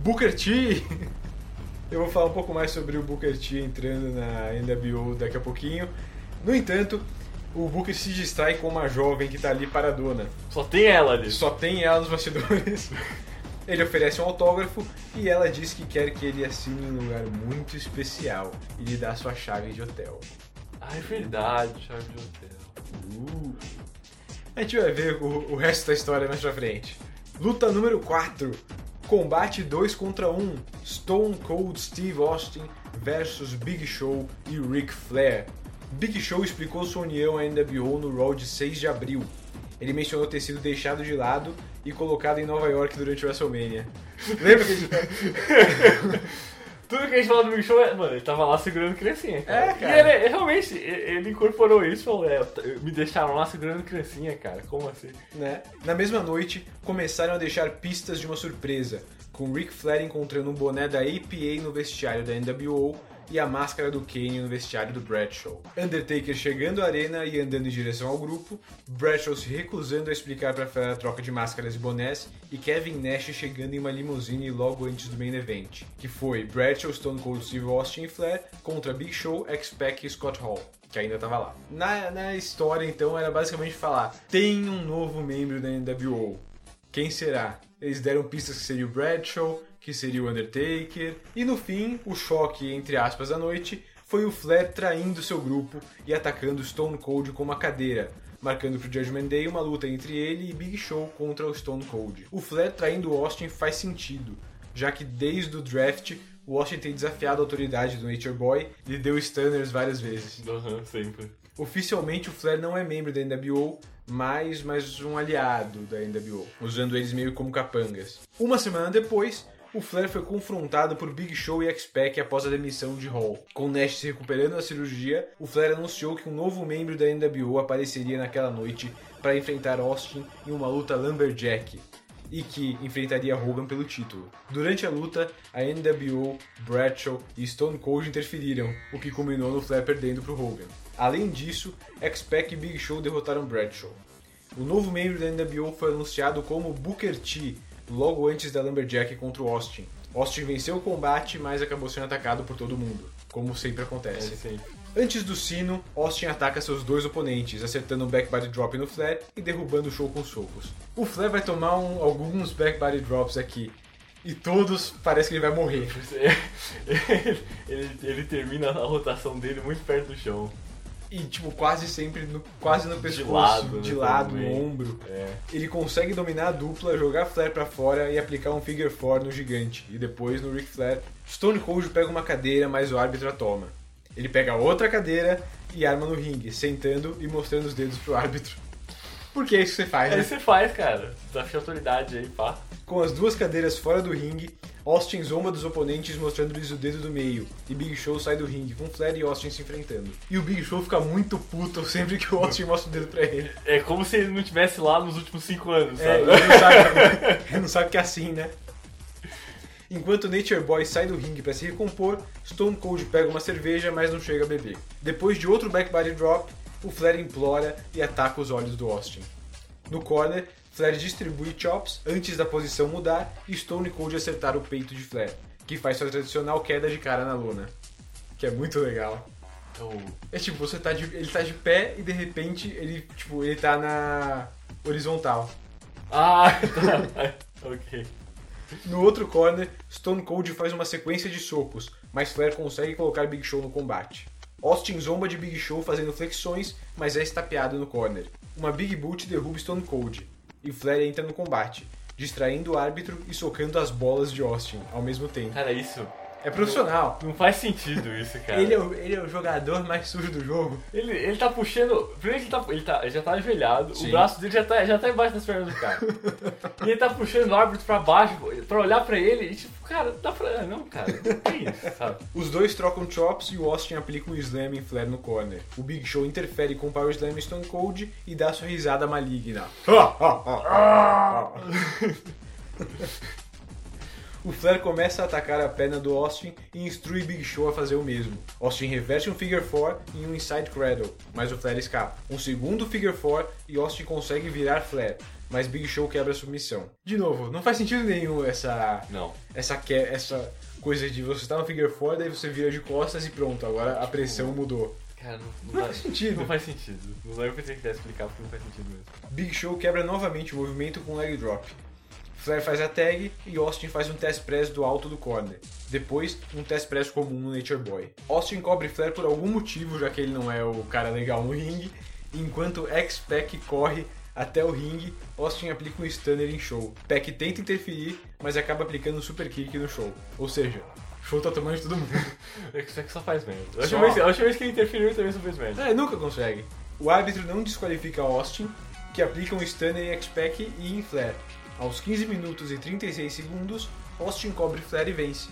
[SPEAKER 1] Booker T. Eu vou falar um pouco mais sobre o Booker T entrando na NWO daqui a pouquinho. No entanto, o Booker se distrai com uma jovem que tá ali paradona.
[SPEAKER 2] Só tem ela ali.
[SPEAKER 1] Só tem ela nos bastidores. Ele oferece um autógrafo e ela diz que quer que ele assine em um lugar muito especial e lhe dá sua chave de hotel.
[SPEAKER 2] Ah, é verdade, chave de hotel.
[SPEAKER 1] Uh. A gente vai ver o, o resto da história mais pra frente. Luta número 4. Combate 2 contra 1. Stone Cold Steve Austin versus Big Show e Ric Flair. Big Show explicou sua união à NWO no Raw de 6 de abril. Ele mencionou ter sido deixado de lado e colocado em Nova York durante o WrestleMania. Lembra que ele...
[SPEAKER 2] Tudo que a gente fala do Big Show é, mano, ele tava lá segurando criancinha, cara.
[SPEAKER 1] É, cara.
[SPEAKER 2] E ele, realmente, ele incorporou isso e falou, é, me deixaram lá segurando criancinha, cara. Como assim?
[SPEAKER 1] né? Na mesma noite, começaram a deixar pistas de uma surpresa, com Ric Flair encontrando um boné da APA no vestiário da NWO e a máscara do Kane no vestiário do Bradshaw. Undertaker chegando à arena e andando em direção ao grupo, Bradshaw se recusando a explicar para Flair a troca de máscaras e bonés, e Kevin Nash chegando em uma limusine logo antes do main event, que foi Bradshaw, Stone Cold Steve Austin e Flair contra Big Show, X-Pac e Scott Hall. Que ainda tava lá. Na, na história, então, era basicamente falar: tem um novo membro da NWO. Quem será? Eles deram pistas que seria o Bradshaw, que seria o Undertaker, e no fim, o choque, entre aspas, da noite foi o Flair traindo seu grupo e atacando Stone Cold com uma cadeira, marcando pro Judgment Day uma luta entre ele e Big Show contra o Stone Cold. O Flair traindo o Austin faz sentido, já que desde o draft o Austin tem desafiado a autoridade do Nature Boy e deu stunners várias vezes.
[SPEAKER 2] Aham, sempre.
[SPEAKER 1] Oficialmente o Flair não é membro da NWO, mas, mas um aliado da NWO, usando eles meio como capangas. Uma semana depois, o Flair foi confrontado por Big Show e X-Pac após a demissão de Hall. Com Nash se recuperando da cirurgia, o Flair anunciou que um novo membro da NWO apareceria naquela noite para enfrentar Austin em uma luta Lumberjack e que enfrentaria Hogan pelo título. Durante a luta, a NWO, Bradshaw e Stone Cold interferiram, o que culminou no Flair perdendo para Hogan. Além disso, X-Pac e Big Show derrotaram Bradshaw. O novo membro da NWO foi anunciado como Booker T, logo antes da Lumberjack contra o Austin. Austin venceu o combate, mas acabou sendo atacado por todo mundo, como sempre acontece.
[SPEAKER 2] É sempre.
[SPEAKER 1] Antes do sino, Austin ataca seus dois oponentes, acertando um back body drop no Flair e derrubando o show com socos. O Flair vai tomar um- alguns back body drops aqui, e todos parece que ele vai morrer.
[SPEAKER 2] ele, ele termina a rotação dele muito perto do chão.
[SPEAKER 1] E, tipo, quase sempre no, quase no pescoço,
[SPEAKER 2] lado,
[SPEAKER 1] de
[SPEAKER 2] né,
[SPEAKER 1] lado,
[SPEAKER 2] também.
[SPEAKER 1] no ombro.
[SPEAKER 2] É.
[SPEAKER 1] Ele consegue dominar a dupla, jogar Flair pra fora e aplicar um figure four no gigante. E depois no Ric Flair. Stone Cold pega uma cadeira, mas o árbitro a toma. Ele pega outra cadeira e arma no ringue, sentando e mostrando os dedos pro árbitro. Porque é isso que você faz,
[SPEAKER 2] Aí
[SPEAKER 1] né?
[SPEAKER 2] você faz, cara. Desafio a autoridade aí, pá.
[SPEAKER 1] Com as duas cadeiras fora do ringue, Austin zomba dos oponentes mostrando-lhes o dedo do meio, e Big Show sai do ringue com Flair e Austin se enfrentando. E o Big Show fica muito puto sempre que o Austin mostra o dedo pra ele.
[SPEAKER 2] É como se ele não tivesse lá nos últimos cinco anos,
[SPEAKER 1] É,
[SPEAKER 2] sabe?
[SPEAKER 1] ele não sabe, ele não sabe que é assim, né? Enquanto Nature Boy sai do ringue para se recompor, Stone Cold pega uma cerveja, mas não chega a beber. Depois de outro back body drop, o Flair implora e ataca os olhos do Austin. No corner, Flair distribui chops antes da posição mudar e Stone Cold acertar o peito de Flair, que faz sua tradicional queda de cara na lona. Que é muito legal.
[SPEAKER 2] Então,
[SPEAKER 1] É tipo, você tá de, ele tá de pé e de repente ele, tipo, ele tá na horizontal.
[SPEAKER 2] Ah, tá. ok.
[SPEAKER 1] No outro corner, Stone Cold faz uma sequência de socos, mas Flair consegue colocar Big Show no combate. Austin zomba de Big Show fazendo flexões, mas é estapeado no corner. Uma Big Boot derruba Stone Cold, e Flair entra no combate, distraindo o árbitro e socando as bolas de Austin ao mesmo tempo.
[SPEAKER 2] Cara, isso.
[SPEAKER 1] É profissional.
[SPEAKER 2] Não, faz sentido isso, cara.
[SPEAKER 1] Ele é, o, ele é o jogador mais sujo do jogo.
[SPEAKER 2] Ele, ele tá puxando. Primeiro ele, tá, ele, tá, ele já tá ajoelhado,
[SPEAKER 1] Sim.
[SPEAKER 2] o braço dele já tá, já tá embaixo das pernas do cara. e ele tá puxando o árbitro pra baixo pra olhar pra ele e tipo, cara, dá pra. Não, cara, é isso, sabe?
[SPEAKER 1] Os dois trocam chops e o Austin aplica um slam em Flair no corner. O Big Show interfere com o Power Slam em Stone Cold e dá sua risada maligna. O Flair começa a atacar a perna do Austin e instrui Big Show a fazer o mesmo. Austin reverte um Figure 4 e um Inside Cradle, mas o Flair escapa. Um segundo Figure 4 e Austin consegue virar Flair, mas Big Show quebra a submissão. De novo, não faz sentido nenhum essa
[SPEAKER 2] Não.
[SPEAKER 1] essa que essa coisa de você estar no Figure 4 daí você vira de costas e pronto, agora a pressão mudou.
[SPEAKER 2] Cara, não, não,
[SPEAKER 1] Não faz sentido.
[SPEAKER 2] Não faz sentido. Não dá pra tentar explicar porque não faz sentido mesmo.
[SPEAKER 1] Big Show quebra novamente o movimento com leg drop. Flair faz a tag e Austin faz um test press do alto do corner. Depois, um test press comum no Nature Boy. Austin cobre Flair por algum motivo, já que ele não é o cara legal no ringue, enquanto X-Pac corre até o ringue, Austin aplica um stunner em Show. Pac tenta interferir, mas acaba aplicando um super kick no Show. Ou seja, Show tá tomando de todo mundo.
[SPEAKER 2] Que só faz merda. A última, vez, a última vez que ele interferiu também só fez merda.
[SPEAKER 1] É, nunca consegue. O árbitro não desqualifica Austin, que aplica um stunner em X-Pac e em Flair. Aos 15 minutos e 36 segundos, Austin cobre Flair e vence.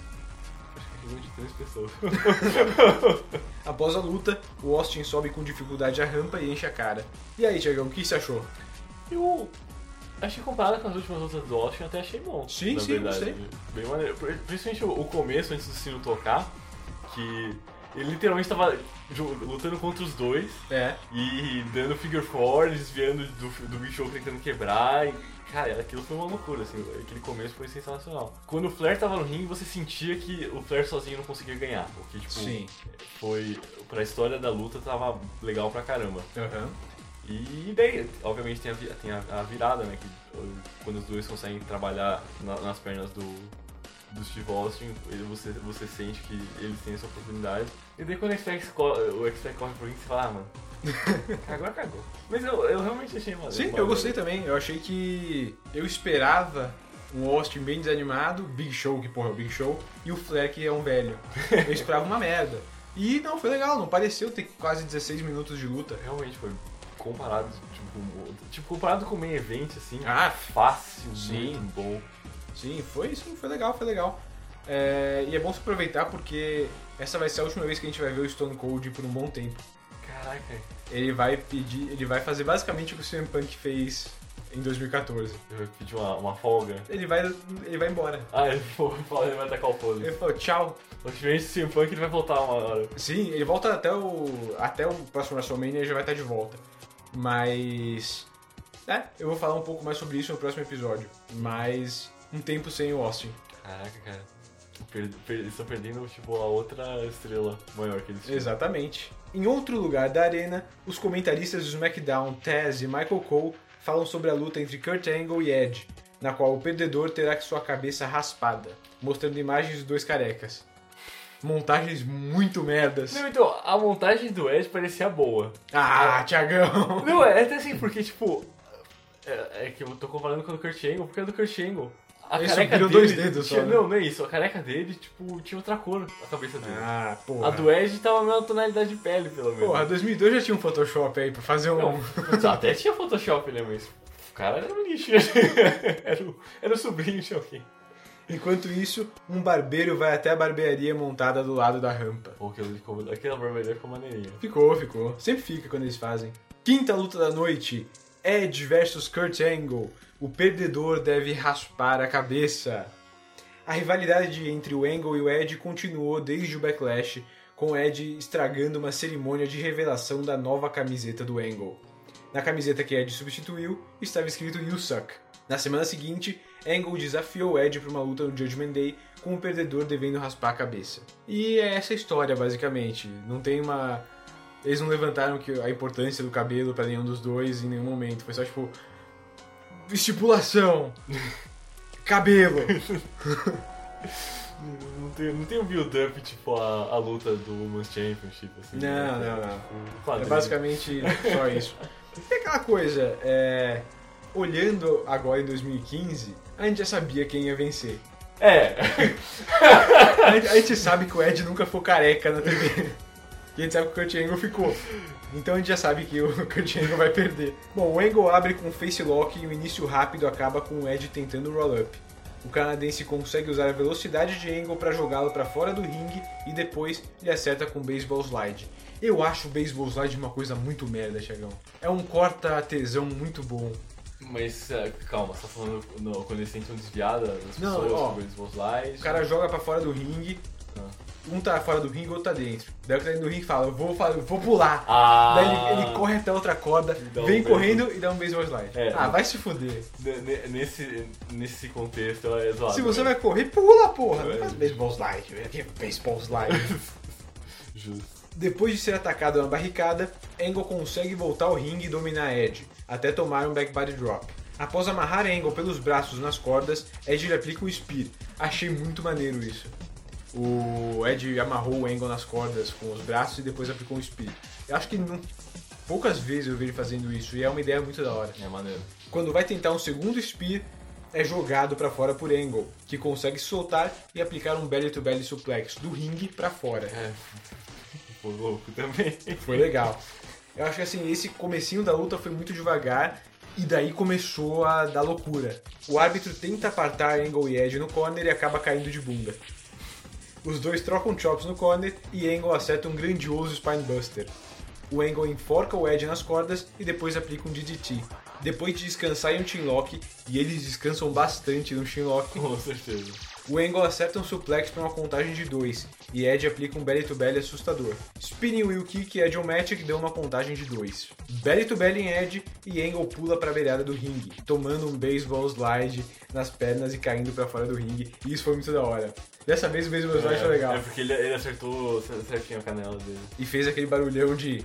[SPEAKER 2] De três pessoas.
[SPEAKER 1] Após a luta, o Austin sobe com dificuldade a rampa e enche a cara. E aí, Tiagão, o que você achou?
[SPEAKER 2] Eu achei comparado com as últimas lutas do Austin, até achei bom.
[SPEAKER 1] Sim,
[SPEAKER 2] na
[SPEAKER 1] sim,
[SPEAKER 2] verdade.
[SPEAKER 1] gostei.
[SPEAKER 2] Bem maneiro. Principalmente o começo, antes do sino tocar, que ele literalmente tava ju- lutando contra os dois
[SPEAKER 1] É.
[SPEAKER 2] e dando figure four, desviando do, do Big Show tentando quebrar. E, cara, aquilo foi uma loucura, assim. Aquele começo foi sensacional. Quando o Flair tava no ringue, você sentia que o Flair sozinho não conseguia ganhar. O que, tipo,
[SPEAKER 1] Sim.
[SPEAKER 2] foi. Pra história da luta tava legal pra caramba.
[SPEAKER 1] Aham.
[SPEAKER 2] E daí, obviamente, tem a, tem a, a virada, né? Que quando os dois conseguem trabalhar na- nas pernas do, do Steve Austin, ele- você, você sente que eles têm essa oportunidade. E daí quando o X-Pac co- o X-Pac corre pro ringue, você fala, ah, mano, agora cagou. Mas eu, eu realmente achei maneiro.
[SPEAKER 1] Sim, eu gostei também. Eu achei que. Eu esperava um Austin bem desanimado, Big Show, que porra é o Big Show, e o Flair, que é um velho. Eu esperava uma merda. E não, foi legal, não pareceu ter quase 16 minutos de luta.
[SPEAKER 2] Realmente foi comparado, tipo, com- tipo, comparado com o main event, assim,
[SPEAKER 1] Ah,
[SPEAKER 2] fácil,
[SPEAKER 1] sim.
[SPEAKER 2] muito bom.
[SPEAKER 1] Sim, foi, sim, foi legal, foi legal. É, e é bom se aproveitar porque essa vai ser a última vez que a gente vai ver o Stone Cold por um bom tempo.
[SPEAKER 2] Caraca,
[SPEAKER 1] Ele vai pedir, ele vai fazer basicamente o que o CM Punk fez em 2014.
[SPEAKER 2] eu pedi uma, uma folga.
[SPEAKER 1] Ele vai, ele vai embora.
[SPEAKER 2] Ah, ele falou, ele vai atacar o foda.
[SPEAKER 1] Ele falou tchau.
[SPEAKER 2] Ultimamente, o CM Punk ele vai voltar uma hora.
[SPEAKER 1] Sim, ele volta até o até o próximo WrestleMania, ele já vai estar de volta. Mas é, eu vou falar um pouco mais sobre isso no próximo episódio. Mas um tempo sem o Austin.
[SPEAKER 2] Caraca, cara. Per- per- eles estão perdendo, tipo, a outra estrela maior que eles tinham.
[SPEAKER 1] Exatamente. Em outro lugar da arena, os comentaristas do SmackDown, Taz e Michael Cole falam sobre a luta entre Kurt Angle e Edge, na qual o perdedor terá sua cabeça raspada, mostrando imagens dos dois carecas. Montagens muito merdas.
[SPEAKER 2] Não, então, a montagem do Edge parecia boa.
[SPEAKER 1] Ah, Tiagão!
[SPEAKER 2] Não, é até assim, porque, tipo... É, é que eu tô comparando com a do Kurt Angle, porque a do Kurt Angle... A
[SPEAKER 1] Ele
[SPEAKER 2] careca dele
[SPEAKER 1] dois dedos só,
[SPEAKER 2] tinha,
[SPEAKER 1] né?
[SPEAKER 2] Não, não é isso. A careca dele, tipo, tinha outra cor a cabeça dele.
[SPEAKER 1] Ah, porra.
[SPEAKER 2] a do Edge tava a mesma tonalidade de pele, pelo menos.
[SPEAKER 1] Porra, 2002 já tinha um Photoshop aí pra fazer um...
[SPEAKER 2] Não, até tinha Photoshop, né? Mas o cara era um lixo. era, o, era o sobrinho de alguém.
[SPEAKER 1] Enquanto isso, um barbeiro vai até a barbearia montada do lado da rampa.
[SPEAKER 2] Pô, aquela, ficou- aquela barbearia ficou maneirinha.
[SPEAKER 1] Ficou, ficou. Sempre fica quando eles fazem. Quinta luta da noite: Edge versus Kurt Angle. O perdedor deve raspar a cabeça. A rivalidade entre o Angle e o Edge continuou desde o Backlash, com o Edge estragando uma cerimônia de revelação da nova camiseta do Angle. Na camiseta que Edge substituiu, estava escrito You Suck. Na semana seguinte, Angle desafiou Edge para uma luta no Judgment Day, com o perdedor devendo raspar a cabeça. E é essa história, basicamente. Não tem uma. Eles não levantaram a importância do cabelo para nenhum dos dois em nenhum momento. Foi só tipo. Estipulação! cabelo!
[SPEAKER 2] Não tem, não tem um build-up, tipo, a, a luta do Women's Championship, assim.
[SPEAKER 1] Não,
[SPEAKER 2] né?
[SPEAKER 1] não, não.
[SPEAKER 2] Tipo,
[SPEAKER 1] É basicamente só isso. E aquela coisa, é. olhando agora em 2015, a gente já sabia quem ia vencer.
[SPEAKER 2] É.
[SPEAKER 1] A gente, a gente sabe que o Ed nunca foi careca na TV. E a gente sabe que o Kurt Angle ficou. Então a gente já sabe que o Kurt Angle vai perder. Bom, o Angle abre com face lock e o início rápido acaba com o Ed tentando roll up. O canadense consegue usar a velocidade de Angle para jogá-lo para fora do ringue e depois ele acerta com o baseball slide. Eu acho o baseball slide uma coisa muito merda, Thiagão. É um corta-tesão muito bom.
[SPEAKER 2] Mas é, calma, você tá falando no, quando eles tentam desviar das
[SPEAKER 1] Não,
[SPEAKER 2] pessoas
[SPEAKER 1] ó,
[SPEAKER 2] com eles vão slide.
[SPEAKER 1] O cara joga pra fora do ringue, um tá fora do ringue, o outro tá dentro. Daí o que tá dentro do ringue fala, eu vou, eu vou pular.
[SPEAKER 2] Ah.
[SPEAKER 1] Daí ele, ele corre até outra corda, vem correndo e dá um baseball slide.
[SPEAKER 2] É.
[SPEAKER 1] ah, vai se fuder.
[SPEAKER 2] Ne- ne- Nesse, nesse contexto é zoado.
[SPEAKER 1] Se você
[SPEAKER 2] né?
[SPEAKER 1] vai correr, pula, porra. Não
[SPEAKER 2] É.
[SPEAKER 1] faz baseball slide. Aqui é baseball slide.
[SPEAKER 2] Justo.
[SPEAKER 1] Depois de ser atacado na barricada, Angle consegue voltar ao ringue e dominar Edge, até tomar um back body drop. Após amarrar Angle pelos braços nas cordas, Edge lhe aplica um spear. Achei muito maneiro isso. O Edge amarrou o Angle nas cordas com os braços e depois aplicou um spear. Eu acho que não- poucas vezes eu vi ele fazendo isso e é uma ideia muito da hora.
[SPEAKER 2] É maneiro.
[SPEAKER 1] Quando vai tentar um segundo spear, é jogado pra fora por Angle, que consegue soltar e aplicar um belly to belly suplex do ringue pra fora.
[SPEAKER 2] É. Foi louco também.
[SPEAKER 1] Foi legal. Eu acho que assim, esse comecinho da luta foi muito devagar e daí começou a dar loucura. O árbitro tenta apartar Angle e Edge no corner e acaba caindo de bunda. Os dois trocam chops no corner e Angle acerta um grandioso Spinebuster. O Angle enforca o Edge nas cordas e depois aplica um DDT. Depois de descansar em um chinlock, e eles descansam bastante no chinlock,
[SPEAKER 2] Com certeza.
[SPEAKER 1] o Angle acerta um suplex para uma contagem de 2 e Edge aplica um belly to belly assustador. Spinning Wheel Kick e Edge Matic deu uma contagem de 2. Belly to belly em Edge e Angle pula para a beirada do ringue, tomando um baseball slide nas pernas e caindo para fora do ringue. E isso foi muito da hora. Dessa vez o baseball slide foi legal.
[SPEAKER 2] É porque ele, ele acertou certinho a canela dele.
[SPEAKER 1] E fez aquele barulhão de.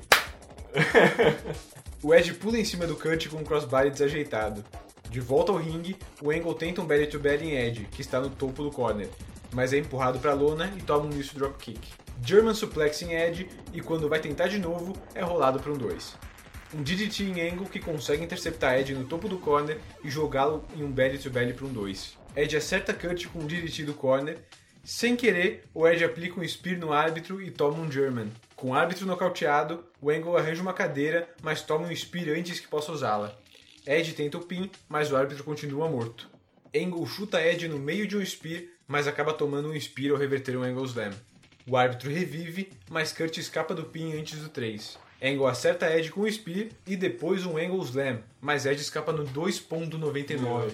[SPEAKER 1] o Edge pula em cima do Kurt com um crossbody desajeitado. De volta ao ringue, o Angle tenta um belly to belly em Edge, que está no topo do corner, mas é empurrado para a lona e toma um misto dropkick. German suplex em Edge e quando vai tentar de novo, é rolado para um 2. Um DDT em Angle que consegue interceptar Edge no topo do corner e jogá-lo em um belly to belly para um 2. Edge acerta Kurt com um DDT do corner. Sem querer, o Edge aplica um spear no árbitro e toma um German. Com o árbitro nocauteado, o Angle arranja uma cadeira, mas toma um spear antes que possa usá-la. Edge tenta o pin, mas o árbitro continua morto. Angle chuta Edge no meio de um spear, mas acaba tomando um spear ao reverter um Angle Slam. O árbitro revive, mas Kurt escapa do pin antes do 3. Angle acerta Edge com um spear e depois um Angle Slam, mas Edge escapa no 2.99.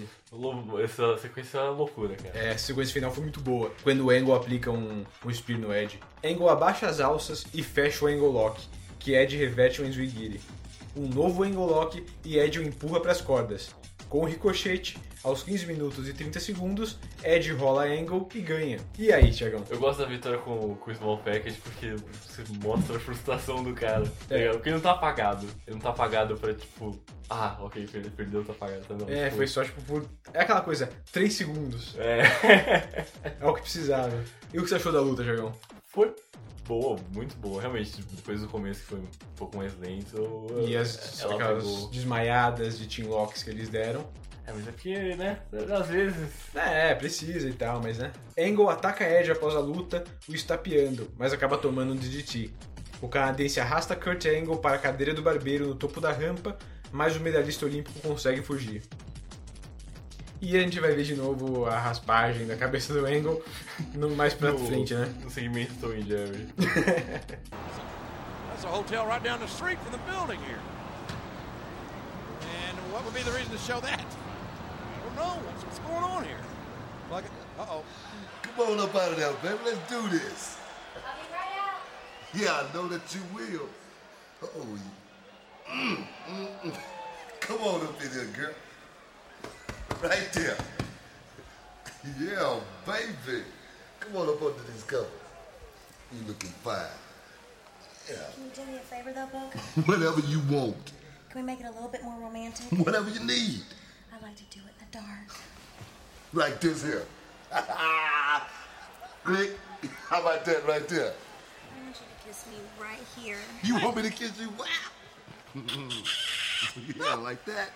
[SPEAKER 2] Essa sequência é loucura, cara.
[SPEAKER 1] É, a sequência final foi muito boa. Quando o Angle aplica um, um spear no Edge. Angle abaixa as alças e fecha o Angle Lock, que Edge reverte o Enzwigiri. Um novo Angle Lock e Edge o empurra para as cordas. Com o ricochete, aos 15 minutos e 30 segundos, Edge rola Angle e ganha. E aí, Thiagão?
[SPEAKER 2] Eu gosto da vitória com, com o Small Package porque você mostra a frustração do cara. tá
[SPEAKER 1] É.
[SPEAKER 2] ligado? Porque ele não tá apagado. Ele não tá apagado pra tipo, ah, ok, ele perdeu, tá apagado. Tá, não,
[SPEAKER 1] É,
[SPEAKER 2] tipo,
[SPEAKER 1] foi só tipo por. É aquela coisa, 3 segundos.
[SPEAKER 2] É.
[SPEAKER 1] É o que precisava. E o que você achou da luta, Thiagão?
[SPEAKER 2] Foi boa, muito boa. Realmente, depois do começo que foi um pouco mais lento.
[SPEAKER 1] E as
[SPEAKER 2] ela
[SPEAKER 1] aquelas
[SPEAKER 2] pegou.
[SPEAKER 1] desmaiadas de team locks que eles deram.
[SPEAKER 2] É, mas é porque, né? Às vezes.
[SPEAKER 1] É, precisa e tal, mas né. Angle ataca Edge após a luta, o estapeando, mas acaba tomando um DDT. O canadense arrasta Kurt Angle para a cadeira do barbeiro no topo da rampa, mas o medalhista olímpico consegue fugir. E a gente vai ver de novo a raspagem da cabeça do Angle no, mais pra
[SPEAKER 2] no-
[SPEAKER 1] frente, né?
[SPEAKER 2] No segmento e Jerry.
[SPEAKER 6] That's a hotel right down the street from the building here. And what would be the reason to show that? I don't know. What's, what's going on here? Like, uh oh.
[SPEAKER 11] Come on up out of there, baby. Let's do this. Yeah, I know that you will. Oh, mm, mm, mm. come on up in here, girl. Right there. Yeah, baby. Come on up under these covers. You looking fine. Yeah.
[SPEAKER 8] Can you do me a favor though, Book?
[SPEAKER 11] Whatever you want.
[SPEAKER 8] Can we make it a little bit more romantic?
[SPEAKER 11] Whatever you need.
[SPEAKER 8] I'd like to do it in the dark.
[SPEAKER 11] Like this here. Rick, how about that right there?
[SPEAKER 8] I want you to kiss me right here.
[SPEAKER 11] You want me to kiss you? Wow. yeah, like that.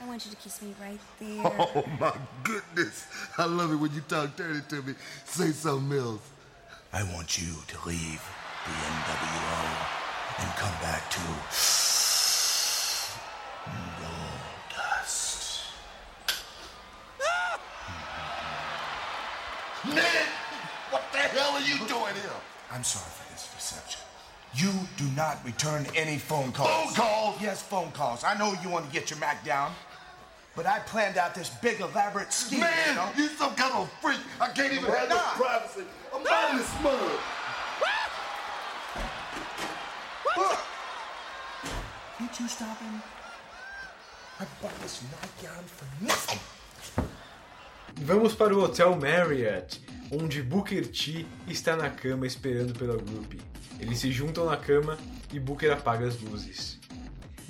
[SPEAKER 8] I want you to kiss me right there.
[SPEAKER 13] Oh my goodness. I love it when you talk dirty to me. Say something else.
[SPEAKER 4] I want you to leave the NWO and come back to Goldust.
[SPEAKER 13] Man, what the hell are you doing here?
[SPEAKER 4] I'm sorry for this deception. You do not return any phone calls.
[SPEAKER 13] Phone calls?
[SPEAKER 4] Yes, phone calls. I know you want to get your Mac down, but I planned out this big elaborate scheme.
[SPEAKER 13] Man,
[SPEAKER 4] you know?
[SPEAKER 13] you some kind of freak. I can't even have no
[SPEAKER 4] Nah.
[SPEAKER 13] privacy. I'm buying this mug.
[SPEAKER 4] Can't you stop him? I bought this nightgown for nothing.
[SPEAKER 1] Vamos para o Hotel Marriott, onde Booker T está na cama esperando pela groupie. Eles se juntam na cama e Booker apaga as luzes.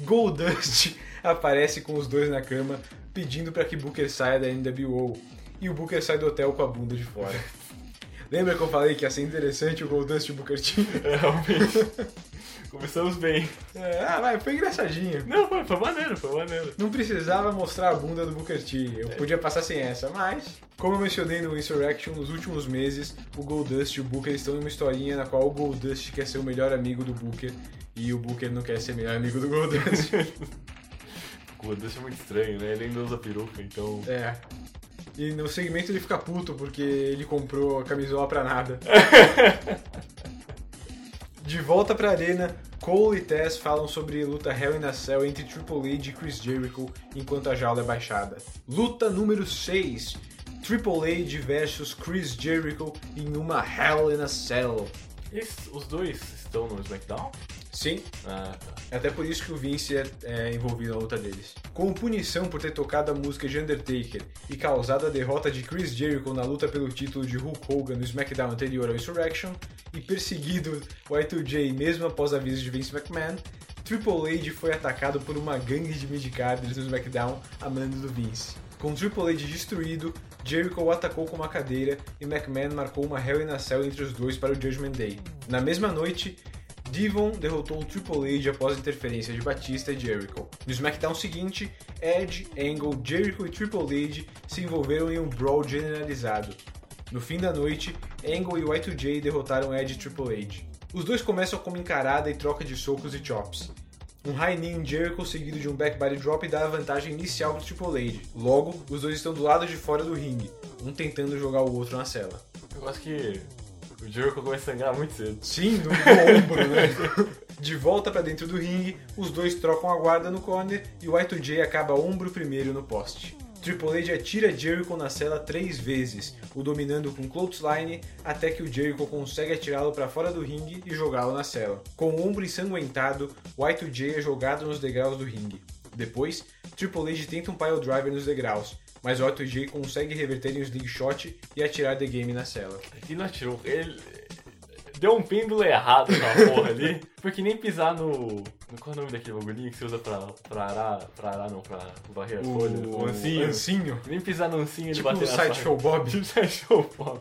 [SPEAKER 1] Goldust aparece com os dois na cama, pedindo para que Booker saia da NWO, e o Booker sai do hotel com a bunda de fora. Lembra que eu falei que ia ser interessante o Goldust e o Booker T?
[SPEAKER 2] É, realmente. Começamos bem.
[SPEAKER 1] É, ah, vai, foi engraçadinho.
[SPEAKER 2] Não, foi, foi maneiro, foi maneiro.
[SPEAKER 1] Não precisava mostrar a bunda do Booker T, eu podia passar sem essa, mas, como eu mencionei no Insurrection, nos últimos meses, o Goldust e o Booker estão numa historinha na qual o Goldust quer ser o melhor amigo do Booker e o Booker não quer ser melhor amigo do Goldust.
[SPEAKER 2] O Goldust é muito estranho, né? Ele ainda usa peruca, então.
[SPEAKER 1] é. E no segmento ele fica puto porque ele comprou a camisola pra nada. De volta pra arena, Cole e Tess falam sobre luta Hell in a Cell entre Triple H e Chris Jericho enquanto a jaula é baixada. Luta número 6: Triple H versus Chris Jericho em uma Hell in a Cell.
[SPEAKER 2] Os dois estão no SmackDown?
[SPEAKER 1] Sim,
[SPEAKER 2] Ah, tá.
[SPEAKER 1] é até por isso que o Vince é, é envolvido na luta deles. Como punição por ter tocado a música de Undertaker e causado a derrota de Chris Jericho na luta pelo título de Hulk Hogan no SmackDown anterior ao Insurrection e perseguido o Y2J mesmo após avisos de Vince McMahon, Triple H foi atacado por uma gangue de midcarders no SmackDown a mando do Vince. Com Triple H destruído, Jericho o atacou com uma cadeira e McMahon marcou uma Hell in a Cell entre os dois para o Judgment Day. Na mesma noite, Devon derrotou o Triple H após a interferência de Batista e Jericho. No SmackDown seguinte, Edge, Angle, Jericho e Triple H se envolveram em um brawl generalizado. No fim da noite, Angle e Y2J derrotaram Edge e Triple H. Os dois começam com uma encarada e troca de socos e chops. Um high knee em Jericho seguido de um back body drop dá a vantagem inicial para Triple H. Logo, os dois estão do lado de fora do ringue, um tentando jogar o outro na cela.
[SPEAKER 2] Eu acho que o Jericho começa a sangrar muito cedo.
[SPEAKER 1] Sim, do, do ombro, né? De volta pra dentro do ringue, os dois trocam a guarda no corner e o Y2J acaba ombro primeiro no poste. Triple H atira Jericho na cela três vezes, o dominando com clothesline até que o Jericho consegue atirá-lo para fora do ringue e jogá-lo na cela. Com o ombro ensanguentado, o Y2J é jogado nos degraus do ringue. Depois, Triple H tenta um pile driver nos degraus, mas o Y2J consegue reverter em um slingshot e atirar The Game na cela.
[SPEAKER 2] Ele não atirou. Ele deu um pêndulo errado na porra ali. Foi que nem pisar no. Qual é o nome daquele bagulhinho que você usa pra, pra arar. Pra arar não, pra varrer as
[SPEAKER 1] O
[SPEAKER 2] folhas? O ancinho.
[SPEAKER 1] ancinho.
[SPEAKER 2] Nem pisar no ancinho
[SPEAKER 1] Tipo
[SPEAKER 2] e bater
[SPEAKER 1] o
[SPEAKER 2] na faca.
[SPEAKER 1] Bob.
[SPEAKER 2] Tipo o Sideshow Bob.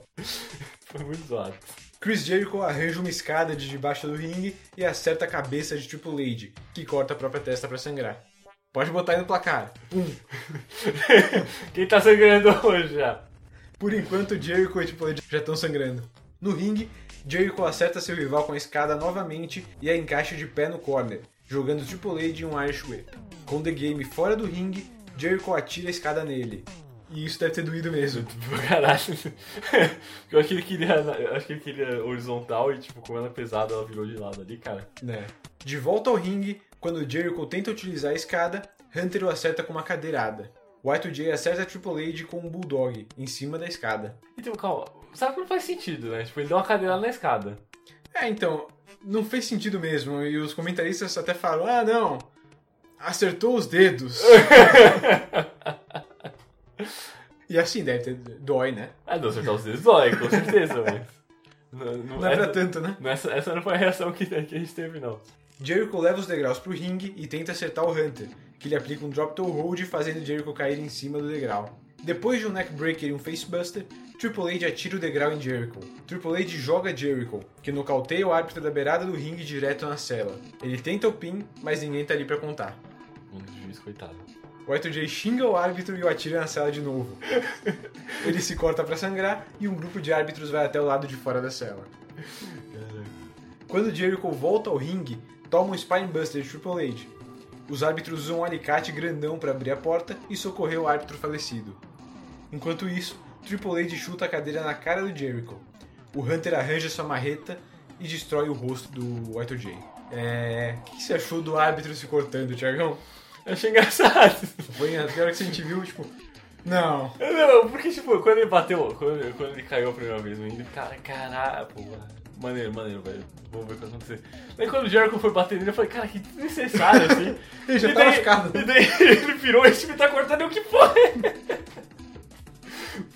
[SPEAKER 2] Foi muito zoado.
[SPEAKER 1] Chris Jericho arranja uma escada de debaixo do ringue e acerta a cabeça de Triple H, que corta a própria testa pra sangrar. Pode botar aí no placar. Um.
[SPEAKER 2] Quem tá sangrando hoje já?
[SPEAKER 1] Por enquanto, Jericho e Triple H já estão sangrando. No ringue, Jericho acerta seu rival com a escada novamente e a encaixa de pé no corner, jogando Triple H em um Irish Whip. Com The Game fora do ringue, Jericho atira a escada nele. E isso deve ter doído mesmo.
[SPEAKER 2] Caralho. Eu acho que ele queria. Eu acho que ele queria horizontal e, tipo, como ela é pesada, ela virou de lado ali, cara.
[SPEAKER 1] né? De volta ao ringue, quando Jericho tenta utilizar a escada, Hunter o acerta com uma cadeirada. Y2J acerta Triple H com um Bulldog em cima da escada.
[SPEAKER 2] Então, calma. Sabe que não faz sentido, né? Tipo, ele deu uma cadeirada na escada.
[SPEAKER 1] É, então, não fez sentido mesmo. E os comentaristas até falam: ah, não, acertou os dedos. e assim, deve ter. dói, né?
[SPEAKER 2] Ah, não, acertar os dedos dói, com certeza, mas. Não,
[SPEAKER 1] Não é pra tanto, né?
[SPEAKER 2] não, essa, essa não foi a reação que, que a gente teve, não.
[SPEAKER 1] Jericho leva os degraus pro ringue e tenta acertar o Hunter, que lhe aplica um drop toe hold fazendo Jericho cair em cima do degrau. Depois de um neckbreaker e um facebuster, Triple H atira o degrau em Jericho. Triple H joga Jericho, que nocauteia o árbitro da beirada do ringue direto na cela. Ele tenta o pin, mas ninguém tá ali pra contar.
[SPEAKER 2] Um juiz, coitado.
[SPEAKER 1] O Y2J xinga o árbitro e o atira na cela de novo. Ele se corta pra sangrar e um grupo de árbitros vai até o lado de fora da cela. Quando Jericho volta ao ringue, toma um Spinebuster de Triple H. Os árbitros usam um alicate grandão para abrir a porta e socorrer o árbitro falecido. Enquanto isso, Triple H chuta a cadeira na cara do Jericho. O Hunter arranja sua marreta e destrói o rosto do Y2J. É... O que você achou do árbitro se cortando, Thiagão?
[SPEAKER 2] Eu achei engraçado.
[SPEAKER 1] Foi a pior que a gente viu, tipo... Não.
[SPEAKER 2] Não, porque, tipo, quando ele bateu, quando, quando ele caiu a primeira vez ringue, cara, caralho, pô, maneiro, maneiro, velho. Vamos ver o que vai acontecer. Daí quando o Jericho foi bater nele, eu falei, cara, que desnecessário, assim.
[SPEAKER 1] ele já
[SPEAKER 2] e
[SPEAKER 1] tá
[SPEAKER 2] daí,
[SPEAKER 1] machucado.
[SPEAKER 2] E daí ele virou, esse time tá cortando, eu, que porra?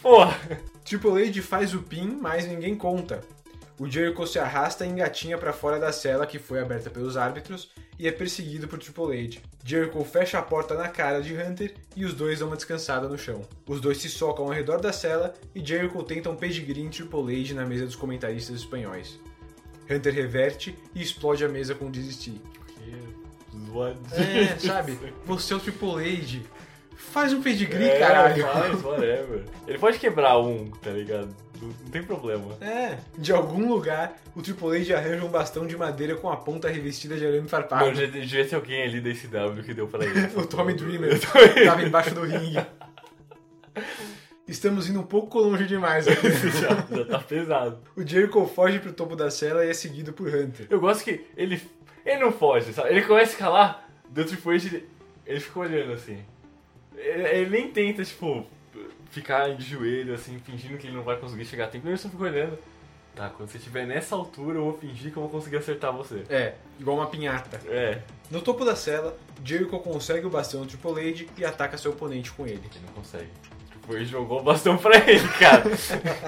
[SPEAKER 2] Porra.
[SPEAKER 1] Triple H faz o pin, mas ninguém conta. O Jericho se arrasta e engatinha para fora da cela que foi aberta pelos árbitros e é perseguido por Triple H. Jericho fecha a porta na cara de Hunter e os dois dão uma descansada no chão. Os dois se socam ao redor da cela e Jericho tenta um pedigree em Triple H na mesa dos comentaristas espanhóis. Hunter reverte e explode a mesa com desistir. É, sabe? Você é o Triple H. Faz um pedigree,
[SPEAKER 2] é,
[SPEAKER 1] caralho.
[SPEAKER 2] Faz, whatever. Ele pode quebrar um, tá ligado? Não, tem problema.
[SPEAKER 1] É, de algum lugar, o Triple H arranja um bastão de madeira com a ponta revestida de arame farpado.
[SPEAKER 2] Mano, devia ter alguém ali da SW que deu pra ele.
[SPEAKER 1] o Tommy Dreamer tava embaixo do ringue. Estamos indo um pouco longe demais
[SPEAKER 2] já, já tá pesado.
[SPEAKER 1] O Jericho foge pro topo da cela e é seguido por Hunter.
[SPEAKER 2] Eu gosto que ele, ele não foge, sabe? Ele começa a escalar, do Triple H, ele, ele fica olhando assim. Ele, ele nem tenta, tipo, ficar de joelho, assim, fingindo que ele não vai conseguir chegar a tempo. Ele só fica olhando. Tá, quando você estiver nessa altura, eu vou fingir que eu vou conseguir acertar você.
[SPEAKER 1] É, igual uma pinhata.
[SPEAKER 2] É.
[SPEAKER 1] No topo da cela, Jericho consegue o bastão do Triple H e ataca seu oponente com ele.
[SPEAKER 2] Ele não consegue. Triple H jogou o bastão pra ele, cara.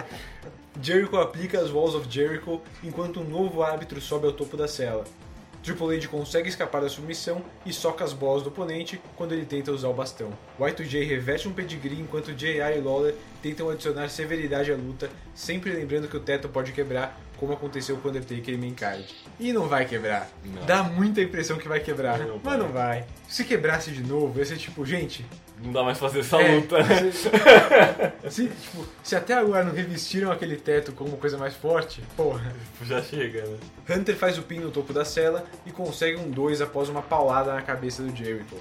[SPEAKER 1] Jericho aplica as Walls of Jericho enquanto um novo árbitro sobe ao topo da cela. Triple H consegue escapar da submissão e soca as bolas do oponente quando ele tenta usar o bastão. Y2J reveste um pedigree enquanto JR e Lawler tentam adicionar severidade à luta, sempre lembrando que o teto pode quebrar, como aconteceu com o Undertaker e Mankind. E não vai quebrar.
[SPEAKER 2] Não.
[SPEAKER 1] Dá muita impressão que vai quebrar,
[SPEAKER 2] Não
[SPEAKER 1] mas não vai. Se quebrasse de novo, ia ser tipo, gente,
[SPEAKER 2] Não dá mais pra fazer essa
[SPEAKER 1] É,
[SPEAKER 2] luta.
[SPEAKER 1] se, tipo, se até agora não revestiram aquele teto como coisa mais forte, porra.
[SPEAKER 2] Já chega, né?
[SPEAKER 1] Hunter faz o pin no topo da cela e consegue um 2 após uma paulada na cabeça do Jericho.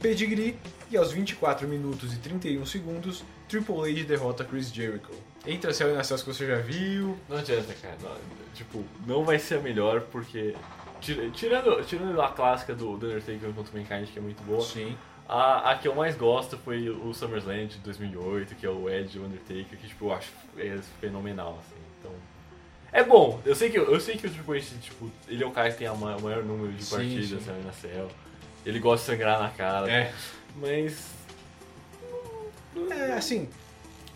[SPEAKER 1] Pedigree e aos 24 minutos e 31 segundos, Triple H derrota Chris Jericho. Entra Cell e na Cells que você já viu.
[SPEAKER 2] Não adianta, cara. Não, tipo, não vai ser a melhor porque. tira- Tirando, tirando a clássica do do Undertaker contra o Mankind, que é muito boa.
[SPEAKER 1] Sim.
[SPEAKER 2] A, a que eu mais gosto foi o SummerSlam de 2008, que é o Edge o Undertaker, que tipo, eu acho é fenomenal, assim. Então, é bom. Eu sei que, eu sei que o Triple H, tipo, ele é o cara que tem a ma- o maior número de
[SPEAKER 1] Sim,
[SPEAKER 2] partidas
[SPEAKER 1] sim.
[SPEAKER 2] assim, na céu. Ele gosta de sangrar na cara.
[SPEAKER 1] É.
[SPEAKER 2] Mas.
[SPEAKER 1] É, assim,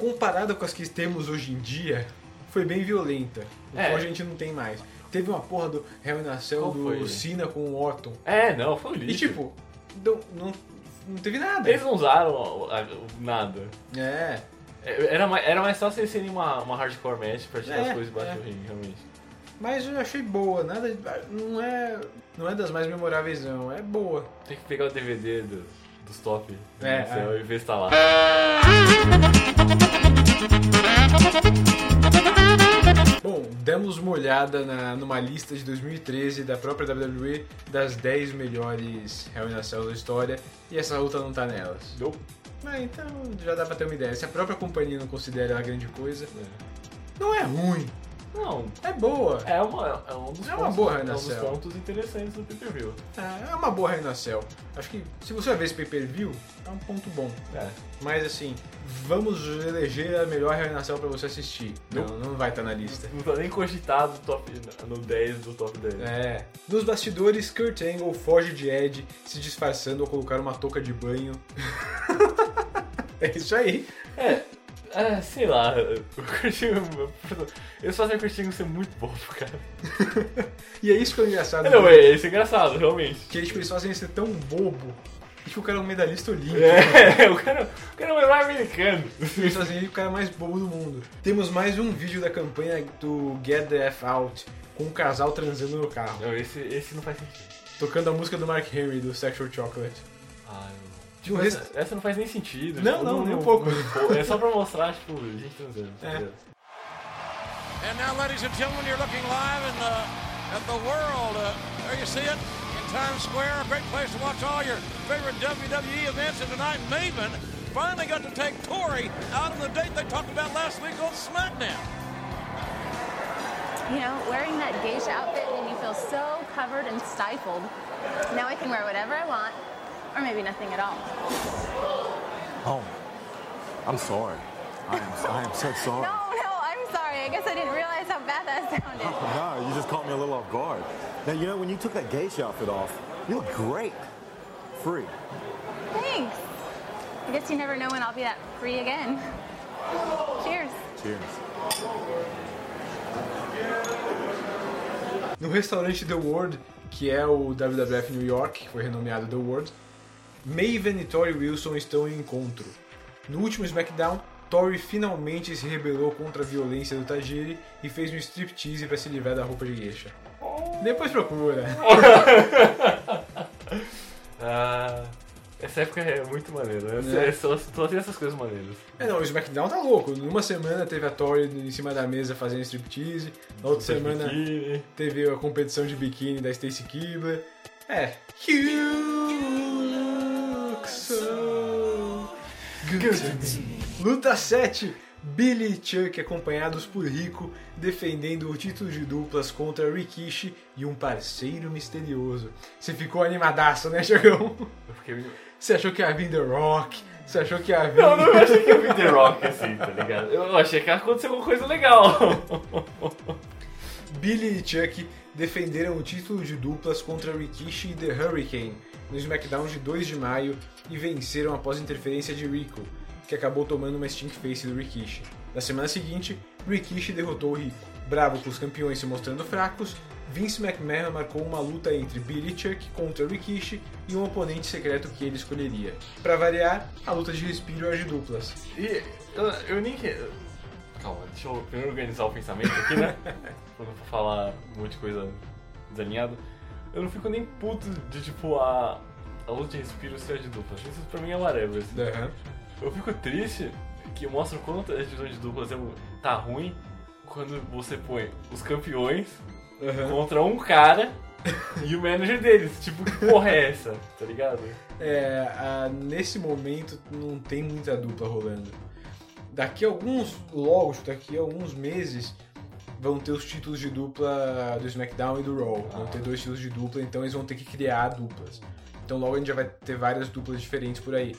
[SPEAKER 1] comparada com as que temos hoje em dia, foi bem violenta.
[SPEAKER 2] É.
[SPEAKER 1] a gente não tem mais. Teve uma porra do
[SPEAKER 2] Qual
[SPEAKER 1] do
[SPEAKER 2] foi?
[SPEAKER 1] Cena com o Orton.
[SPEAKER 2] É, não, foi um
[SPEAKER 1] E
[SPEAKER 2] lixo.
[SPEAKER 1] tipo, não, não, não teve nada.
[SPEAKER 2] Eles não usaram nada.
[SPEAKER 1] É.
[SPEAKER 2] É, Era mais, era mais fácil eles serem uma, uma hardcore match pra tirar
[SPEAKER 1] É,
[SPEAKER 2] as coisas debaixo
[SPEAKER 1] é.
[SPEAKER 2] do ringue, realmente.
[SPEAKER 1] Mas eu achei boa, nada. Não é. Não é das mais memoráveis, não. É boa.
[SPEAKER 2] Tem que pegar o DVD do- dos top
[SPEAKER 1] É,
[SPEAKER 2] no céu
[SPEAKER 1] é.
[SPEAKER 2] e ver se tá lá.
[SPEAKER 1] Bom, demos uma olhada na, numa lista de 2013 da própria WWE das 10 melhores Hell in a Cell da história e essa luta não tá nelas.
[SPEAKER 2] Nope.
[SPEAKER 1] Mas então já dá pra ter uma ideia. Se a própria companhia não considera ela grande coisa, não é ruim.
[SPEAKER 2] Não,
[SPEAKER 1] É boa.
[SPEAKER 2] é, uma, é um dos
[SPEAKER 1] É uma
[SPEAKER 2] pontos,
[SPEAKER 1] boa
[SPEAKER 2] é um dos pontos interessantes do pay-per-view.
[SPEAKER 1] É, é uma boa Hell in a Cell. Acho que se você vai ver esse pay-per-view, é um ponto bom.
[SPEAKER 2] É.
[SPEAKER 1] Mas assim, vamos eleger a melhor Hell in a Cell pra você assistir. Não, não vai estar na lista.
[SPEAKER 2] Não tá nem cogitado top, no 10 do top 10.
[SPEAKER 1] É. Nos bastidores, Kurt Angle foge de Ed, se disfarçando ao colocar uma touca de banho. é isso aí.
[SPEAKER 2] É, é, sei lá, o Curtinho. Eles fazem o Curtinho ser muito bobo, cara.
[SPEAKER 1] E é isso que é engraçado.
[SPEAKER 2] Não, é, isso é engraçado, realmente.
[SPEAKER 1] Que tipo, eles fazem ele ser tão bobo. que o cara é um medalhista olímpico.
[SPEAKER 2] É, o cara, o cara é um herói americano.
[SPEAKER 1] Eles fazem ele o cara mais bobo do mundo. Temos mais um vídeo da campanha do Get the F Out, com um casal transando no carro.
[SPEAKER 2] Não, esse, esse não faz sentido.
[SPEAKER 1] Tocando a música do Mark Henry, do Sexual Chocolate.
[SPEAKER 2] Ah, Tipo,
[SPEAKER 1] No
[SPEAKER 2] essa, essa não faz nem sentido.
[SPEAKER 1] Não,
[SPEAKER 2] tipo,
[SPEAKER 1] não, nem um pouco.
[SPEAKER 2] É só pra mostrar, tipo, gente transando.
[SPEAKER 1] É.
[SPEAKER 2] entendeu?
[SPEAKER 6] And now, ladies and gentlemen, you're looking live in the, at the world. Uh, there you see it in Times Square. A great place to watch all your favorite WWE events. And tonight, Maven finally got to take Tori out on the date they talked about last week on SmackDown.
[SPEAKER 14] You know, wearing that geisha outfit made me feel so covered and stifled. Now I can wear whatever I want, or maybe nothing at all.
[SPEAKER 15] Oh, I'm sorry. I am, I am so sorry.
[SPEAKER 14] No, no, I'm sorry. I guess I didn't realize how bad that sounded.
[SPEAKER 15] No, you just caught me a little off guard. Now, you know, when you took that geisha outfit off, you look great. Free.
[SPEAKER 14] Thanks. I guess you never know when I'll be that free again. Cheers.
[SPEAKER 15] Cheers.
[SPEAKER 1] No restaurante The World, que é o WWF New York, que foi renomeado The World, Maven e Tori Wilson estão em encontro. No último SmackDown, Tori finalmente se rebelou contra a violência do Tajiri e fez um striptease para se livrar da roupa de geisha. Depois procura.
[SPEAKER 2] Ah, essa época é muito maneira. Essa,
[SPEAKER 1] É.
[SPEAKER 2] Só, só tem essas coisas maneiras.
[SPEAKER 1] É, não, o SmackDown tá louco. Numa semana teve a Tori em cima da mesa fazendo striptease, na outra
[SPEAKER 2] Super
[SPEAKER 1] semana
[SPEAKER 2] biquíni.
[SPEAKER 1] teve a competição de biquíni da Stacy Kibler. É. so good. Luta 7. Billy e Chuck acompanhados por Rico defendendo o título de duplas contra Rikishi e um parceiro misterioso. Você ficou animadaço, né, Chagão?
[SPEAKER 2] Eu fiquei...
[SPEAKER 1] Você achou que ia vir The Rock? Você achou que ia vir...
[SPEAKER 2] Não, não eu achei que ia vir The Rock assim, tá ligado? Eu achei que ia acontecer alguma coisa legal.
[SPEAKER 1] Billy e Chuck defenderam o título de duplas contra Rikishi e The Hurricane no SmackDown de 2 de maio e venceram após interferência de Rico, que acabou tomando uma stink face do Rikishi. Na semana seguinte, Rikishi derrotou o Rico. Bravo com os campeões se mostrando fracos, Vince McMahon marcou uma luta entre Billy Chuck contra Rikishi e um oponente secreto que ele escolheria. Para variar, a luta de respiro é de duplas.
[SPEAKER 2] E eu, eu nem. Calma, deixa eu primeiro organizar o pensamento aqui, né? pra não falar um monte de coisa desalinhada. Eu não fico nem puto de tipo a, a luta de respiro ser de duplas. Isso pra mim é whatever. assim.
[SPEAKER 1] Aham.
[SPEAKER 2] Eu fico triste que mostra o quanto a divisão de duplas é, tá ruim quando você põe os campeões
[SPEAKER 1] Aham.
[SPEAKER 2] contra um cara e o manager deles. Tipo, que porra é essa? Tá ligado?
[SPEAKER 1] É, a- nesse momento não tem muita dupla rolando. Daqui a alguns, logo, daqui a alguns meses, vão ter os títulos de dupla do SmackDown e do Raw. Vão ter dois títulos de dupla, então eles vão ter que criar duplas. Então logo a gente já vai ter várias duplas diferentes por aí.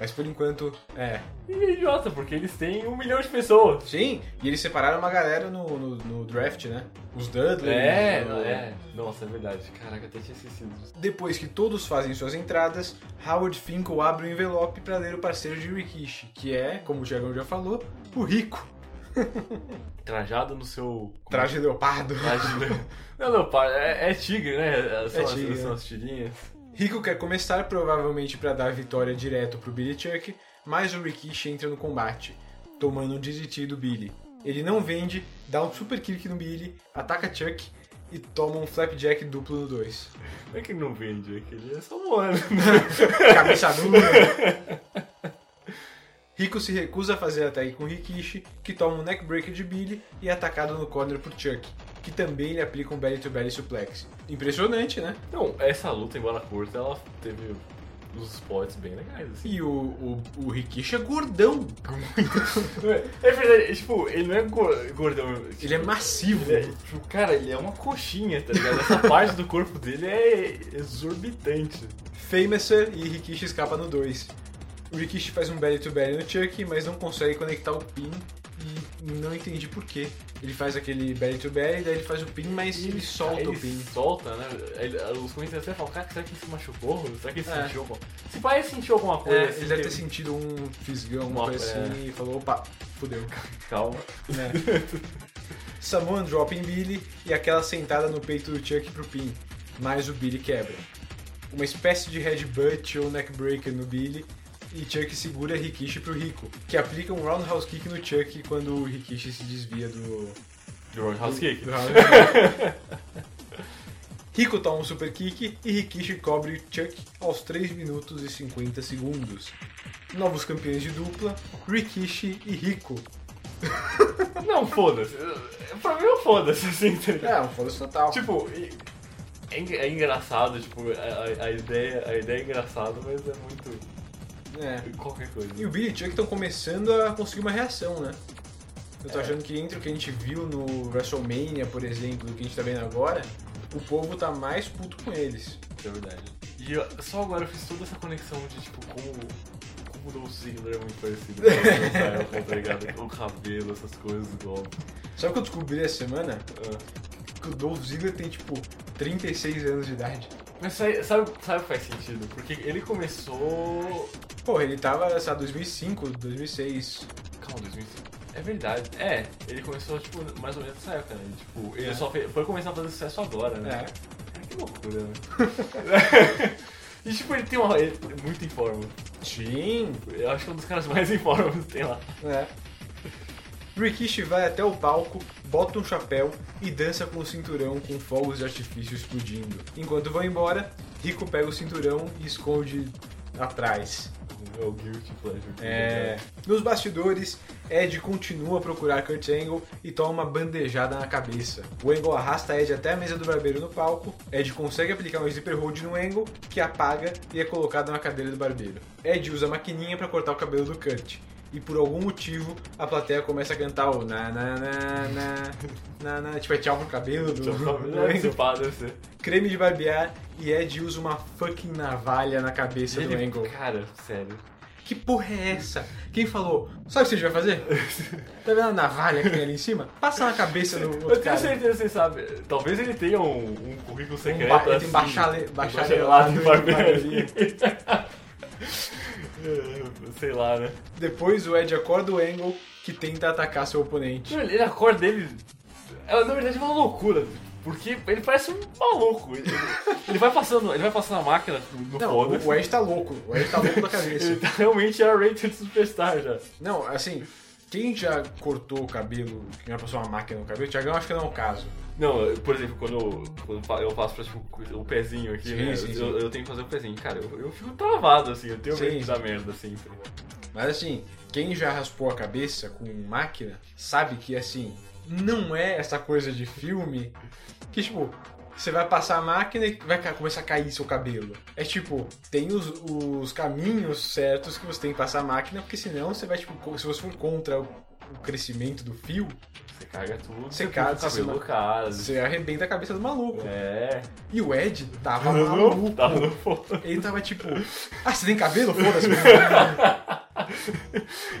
[SPEAKER 1] Mas por enquanto, é.
[SPEAKER 2] E é idiota, porque eles têm um milhão de pessoas.
[SPEAKER 1] Sim, e eles separaram uma galera no, no, no draft, né? Os Dudley.
[SPEAKER 2] É,
[SPEAKER 1] o-
[SPEAKER 2] é. Nossa, é verdade. Caraca, até tinha esquecido.
[SPEAKER 1] Depois que todos fazem suas entradas, Howard Finkel abre o envelope para ler o parceiro de Rikishi, que é, como o Diagão já falou, o Rico.
[SPEAKER 2] Trajado no seu.
[SPEAKER 1] Traje de leopardo.
[SPEAKER 2] Traje de leopardo. Não, leopardo, é, é tigre, né? São,
[SPEAKER 1] É
[SPEAKER 2] as-
[SPEAKER 1] tigre,
[SPEAKER 2] são
[SPEAKER 1] né?
[SPEAKER 2] as tirinhas.
[SPEAKER 1] Rico quer começar, provavelmente para dar a vitória direto pro Billy Chuck, mas o Rikishi entra no combate, tomando um DDT do Billy. Ele não vende, dá um super kick no Billy, ataca Chuck e toma um flapjack duplo no 2.
[SPEAKER 2] Não é que ele não vende, é que ele é só moano.
[SPEAKER 1] Cabeça dura. Rico se recusa a fazer ataque com Rikishi, que toma um neckbreaker de Billy e é atacado no corner por Chuck, que também lhe aplica um belly to belly suplex. Impressionante, né?
[SPEAKER 2] Não, essa luta, embora curta, ela teve uns spots bem legais, assim.
[SPEAKER 1] E o, o, o Rikishi é gordão.
[SPEAKER 2] É verdade, tipo, ele não é gor- gordão. tipo,
[SPEAKER 1] Ele é massivo.
[SPEAKER 2] ele é- tipo, cara, ele é uma coxinha, tá ligado? Essa parte do corpo dele é exorbitante.
[SPEAKER 1] Famouser e Rikishi escapa no 2. O Rikishi faz um belly to belly no Chuck, mas não consegue conectar o pin e não entendi por quê. Ele faz aquele belly to belly, daí ele faz o pin, mas ele solta
[SPEAKER 2] ele
[SPEAKER 1] o pin.
[SPEAKER 2] solta, né? Ele- os comentários até falam, cara, será que ele se machucou? Será que ele
[SPEAKER 1] É.
[SPEAKER 2] sentiu alguma Se pai ele sentiu alguma coisa.
[SPEAKER 1] É,
[SPEAKER 2] assim,
[SPEAKER 1] ele deve ter sentido um fisgão,
[SPEAKER 2] Uma-
[SPEAKER 1] coisa assim,
[SPEAKER 2] é.
[SPEAKER 1] e falou, opa, fudeu.
[SPEAKER 2] Calma.
[SPEAKER 1] É. Samoan drop em Billy e aquela sentada no peito do Chuck pro pin, mas o Billy quebra. Uma espécie de headbutt ou neckbreaker no Billy e Chuck segura Rikishi pro Rico, que aplica um roundhouse kick no Chuck quando o Rikishi se desvia do...
[SPEAKER 2] Do Roundhouse Kick.
[SPEAKER 1] do roundhouse kick. Rico toma um super kick e Rikishi cobre Chuck aos 3 minutos e 50 segundos. Novos campeões de dupla, Rikishi e Rico.
[SPEAKER 2] Não, foda-se. Pra mim, não foda-se, assim, ligado?
[SPEAKER 1] É, um foda-se total.
[SPEAKER 2] Tipo, é, é engraçado, tipo, a- a ideia, a ideia é engraçada, mas é muito.
[SPEAKER 1] É.
[SPEAKER 2] qualquer coisa.
[SPEAKER 1] E o Billy e Chuck estão começando a conseguir uma reação, né? Eu tô
[SPEAKER 2] É.
[SPEAKER 1] achando que entre o que a gente viu no WrestleMania, por exemplo, e o que a gente tá vendo agora, o povo tá mais puto com eles.
[SPEAKER 2] É verdade. E eu- só agora eu fiz toda essa conexão de, tipo, como, como o Dolph Ziggler é muito parecido com o tá ligado? O cabelo, essas coisas, igual.
[SPEAKER 1] Sabe o que eu descobri essa semana?
[SPEAKER 2] Ah.
[SPEAKER 1] Que o Dolph Ziggler tem, tipo, 36 anos de idade.
[SPEAKER 2] Mas sabe, sabe sabe o que faz sentido? Porque ele começou.
[SPEAKER 1] Porra, ele tava, sei lá, 2005, 2006.
[SPEAKER 2] Calma, 2005. É verdade. É, ele começou, tipo, mais ou menos nessa época, né? Tipo, ele
[SPEAKER 1] É.
[SPEAKER 2] só fez, foi começar a fazer sucesso agora, né?
[SPEAKER 1] É.
[SPEAKER 2] Cara, que loucura, né? e tipo, ele tem uma. Ele é muito em forma.
[SPEAKER 1] Sim.
[SPEAKER 2] Eu acho que é um dos caras mais em forma que tem lá.
[SPEAKER 1] É. Rikishi vai até o palco, bota um chapéu e dança com o cinturão com fogos de artifício explodindo. Enquanto vão embora, Rico pega o cinturão e esconde atrás.
[SPEAKER 2] É o Guilty Pleasure.
[SPEAKER 1] É. Nos bastidores, Ed continua a procurar Kurt Angle e toma uma bandejada na cabeça. O Angle arrasta Ed até a mesa do barbeiro no palco. Ed consegue aplicar um zipper hold no Angle, que apaga e é colocado na cadeira do barbeiro. Ed usa a maquininha para cortar o cabelo do Kurt. E por algum motivo a plateia começa a cantar o na na na na na, na tipo é tchau pro cabelo do, do Angle. Creme de barbear e Ed usa uma fucking navalha na cabeça do
[SPEAKER 2] Ele-
[SPEAKER 1] Angle.
[SPEAKER 2] Cara, sério.
[SPEAKER 1] Que porra é essa? Quem falou? Sabe o que você vai fazer? Tá vendo a navalha que tem ali em cima? Passa na cabeça do
[SPEAKER 2] Eu
[SPEAKER 1] outro
[SPEAKER 2] tenho
[SPEAKER 1] cara.
[SPEAKER 2] certeza que você sabe. Talvez ele tenha um, um currículo secreto.
[SPEAKER 1] ba- ele tem
[SPEAKER 2] assim, um
[SPEAKER 1] bacharelado
[SPEAKER 2] em barbearia. Sei lá, né?
[SPEAKER 1] Depois o Ed acorda o Angle que tenta atacar seu oponente.
[SPEAKER 2] Ele, ele- a cor dele. É, na verdade, é uma loucura. Porque ele parece um maluco. Ele, ele vai passando, ele vai passando a máquina no
[SPEAKER 1] Não,
[SPEAKER 2] foda-se.
[SPEAKER 1] o Ed tá louco. O Ed tá louco da cabeça.
[SPEAKER 2] Ele tá realmente a rated superstar já.
[SPEAKER 1] Não, assim, quem já cortou o cabelo, quem já passou uma máquina no cabelo, Thiagão acho que não é o caso.
[SPEAKER 2] Não, por exemplo, quando eu, quando eu passo pra tipo, o pezinho aqui,
[SPEAKER 1] Sim,
[SPEAKER 2] né?
[SPEAKER 1] sim,
[SPEAKER 2] eu,
[SPEAKER 1] sim.
[SPEAKER 2] eu tenho que fazer o pezinho. Cara, eu, eu fico travado assim, eu tenho medo de dar merda sempre.
[SPEAKER 1] Mas assim, quem já raspou a cabeça com máquina, sabe que assim, não é essa coisa de filme que tipo, você vai passar a máquina e vai começar a cair seu cabelo. É tipo, tem os, os caminhos certos que você tem que passar a máquina, porque senão você vai, tipo, se você for contra o, o crescimento do fio,
[SPEAKER 2] Você caga tudo,
[SPEAKER 1] você caga
[SPEAKER 2] o cabelo do cara.
[SPEAKER 1] Você arrebenta a cabeça do maluco.
[SPEAKER 2] É.
[SPEAKER 1] E o Ed tava
[SPEAKER 2] Não,
[SPEAKER 1] maluco.
[SPEAKER 2] tava no foda.
[SPEAKER 1] Ele tava tipo, ah, você tem cabelo? Foda-se.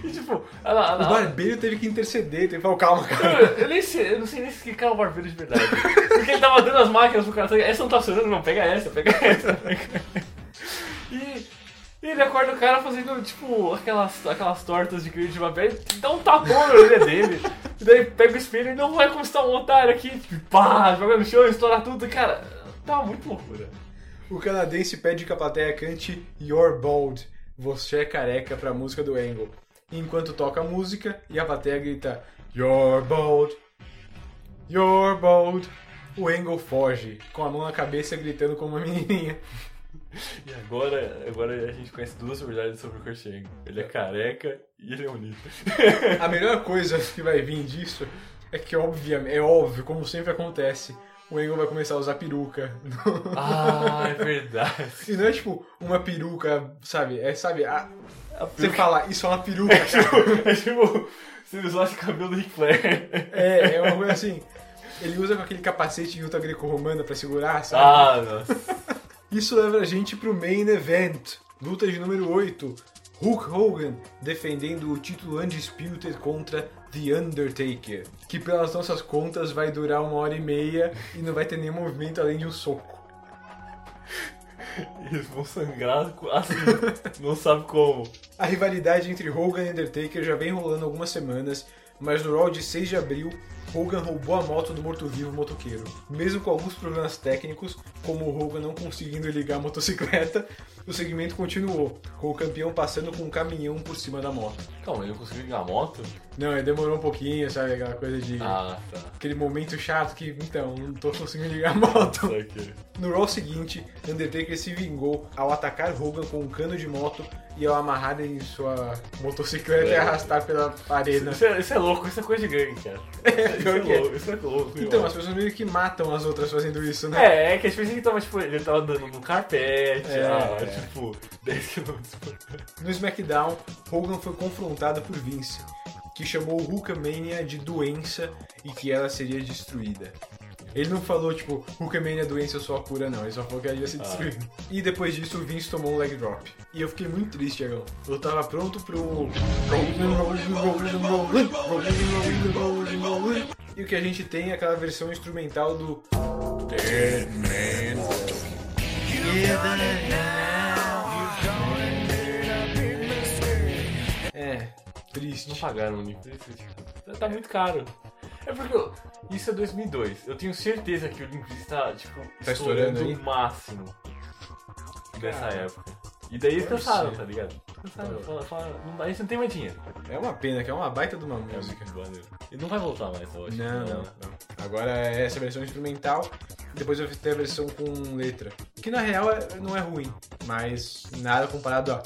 [SPEAKER 2] E tipo,
[SPEAKER 1] o barbeiro teve que interceder, teve que falar, calma,
[SPEAKER 2] Eu,
[SPEAKER 1] cara.
[SPEAKER 2] eu nem sei, eu não sei nem se que é o barbeiro de verdade. Porque ele tava dando as máquinas pro cara, tá essa não tá funcionando, não, pega essa, pega essa. E, e ele acorda o cara fazendo, tipo, aquelas, aquelas tortas de creme de barbeiro, e dá um tapão na orelha dele. E daí pega o espelho e não vai tá um otário aqui, tipo, pá, joga no chão, estoura tudo, cara. Tá muito loucura.
[SPEAKER 1] O canadense pede que a plateia cante You're Bald, você é careca pra música do Angle. Enquanto toca a música e a plateia grita You're Bald, You're Bald. O Angle foge, com a mão na cabeça gritando como uma menininha.
[SPEAKER 2] E agora, agora a gente conhece duas verdades sobre o Angle. Ele é careca e ele é bonito.
[SPEAKER 1] A melhor coisa que vai vir disso é que, obviamente, é óbvio, como sempre acontece, o Angle vai começar a usar peruca.
[SPEAKER 2] Ah, é verdade.
[SPEAKER 1] E não é tipo uma peruca, sabe? É, sabe? A... Você
[SPEAKER 2] peruca-
[SPEAKER 1] fala, isso é uma peruca, cara.
[SPEAKER 2] É tipo, se ele usasse cabelo do Ric Flair.
[SPEAKER 1] É, é uma coisa assim. Ele usa com aquele capacete de luta greco-romana pra segurar, sabe?
[SPEAKER 2] Ah, nossa.
[SPEAKER 1] Isso leva a gente pro main event. Luta de número 8. Hulk Hogan defendendo o título Undisputed contra The Undertaker. Que pelas nossas contas vai durar uma hora e meia e não vai ter nenhum movimento além de um soco.
[SPEAKER 2] Eles vão sangrar assim, não sabe como.
[SPEAKER 1] A rivalidade entre Hogan e Undertaker já vem rolando algumas semanas, mas no Raw de 6 de abril, Hogan roubou a moto do morto-vivo motoqueiro. Mesmo com alguns problemas técnicos, como o Hogan não conseguindo ligar a motocicleta, O segmento continuou, com o campeão passando com um caminhão por cima da moto.
[SPEAKER 2] Calma, ele não conseguiu ligar a moto?
[SPEAKER 1] Não, ele demorou um pouquinho, sabe? Aquela coisa de.
[SPEAKER 2] Ah, tá.
[SPEAKER 1] Aquele momento chato que, então, não tô conseguindo ligar a moto.
[SPEAKER 2] Isso.
[SPEAKER 1] No Raw seguinte, Undertaker se vingou ao atacar Hogan com um cano de moto e ao amarrar em sua motocicleta e
[SPEAKER 2] É.
[SPEAKER 1] arrastar pela arena.
[SPEAKER 2] Isso é, isso é louco, isso é coisa de gangue, cara. isso,
[SPEAKER 1] pior
[SPEAKER 2] é
[SPEAKER 1] é.
[SPEAKER 2] louco, isso é louco.
[SPEAKER 1] Então, as pessoas meio que matam as outras fazendo isso, né?
[SPEAKER 2] É, é que as pessoas que tava, tipo, ele tava andando no carpete,
[SPEAKER 1] É,
[SPEAKER 2] ah,
[SPEAKER 1] é.
[SPEAKER 2] Tipo, 10 km por hora.
[SPEAKER 1] No SmackDown, Hogan foi confrontado por Vince, que chamou o Hulkamania de doença e que ela seria destruída. Ele não falou, tipo, Hulkamania é doença, eu sou a cura, não. Ele só falou que ela ia ser
[SPEAKER 2] Ah.
[SPEAKER 1] destruída. E depois disso, o Vince tomou um leg drop. E eu fiquei muito triste, Thiagão. Eu tava pronto pro... E o que a gente tem é aquela versão instrumental do... Dead Man. É, triste.
[SPEAKER 2] Não pagaram o Link. Tá muito caro. É porque eu- isso é 2002. Eu tenho certeza que o Link tá, tipo,
[SPEAKER 1] Tá estourando aí?
[SPEAKER 2] o máximo dessa
[SPEAKER 1] Cara,
[SPEAKER 2] época. E daí eles
[SPEAKER 1] pode
[SPEAKER 2] cansaram,
[SPEAKER 1] ser.
[SPEAKER 2] tá ligado? Cansaram, fala, fala, não, dá- a gente não tem mais dinheiro.
[SPEAKER 1] É uma pena, que é uma baita de uma música.
[SPEAKER 2] Ele não vai voltar mais, eu acho.
[SPEAKER 1] Não, não, não. Agora é essa versão instrumental, depois eu ter a versão com letra. Que na real é- não é ruim, mas nada comparado a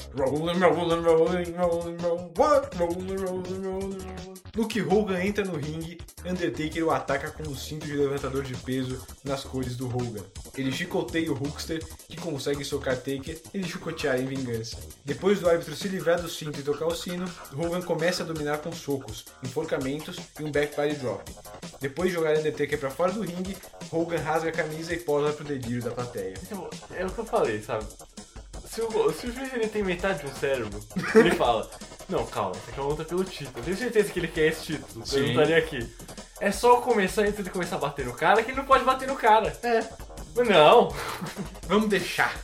[SPEAKER 1] que Hogan entra no ringue, Undertaker o ataca com o cinto de levantador de peso nas cores do Hogan. Ele chicoteia o Hulkster, que consegue socar Taker e lhe chicotear em vingança. Depois do árbitro se livrar do cinto e tocar o sino, Hogan começa a dominar com socos, enforcamentos e um back body drop. Depois de jogar Undertaker pra fora do ringue, Hogan rasga camisa e posa pro delírio da plateia.
[SPEAKER 2] Então, é o que eu falei, sabe? Se o, se o juiz ele tem metade de um cérebro, ele fala: Não, calma, essa aqui é uma luta pelo título. Eu tenho certeza que ele quer esse título.
[SPEAKER 1] Sim.
[SPEAKER 2] Ele não estaria aqui. É só começar antes de começar a bater no cara que ele não pode bater no cara.
[SPEAKER 1] É.
[SPEAKER 2] Mas não.
[SPEAKER 1] Vamos deixar.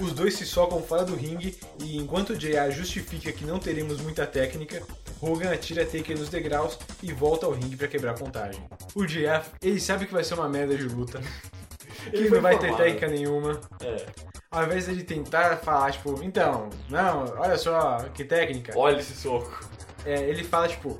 [SPEAKER 1] Os dois se socam fora do ringue e enquanto o JR justifica que não teremos muita técnica, Hogan atira Taker nos degraus e volta ao ringue pra quebrar a contagem. O JR, ele sabe que vai ser uma merda de luta, que
[SPEAKER 2] Ele
[SPEAKER 1] não vai ter técnica nenhuma.
[SPEAKER 2] É.
[SPEAKER 1] Ao invés dele tentar falar, tipo, então, não, olha só, que técnica.
[SPEAKER 2] Olha esse soco.
[SPEAKER 1] É, ele fala, tipo,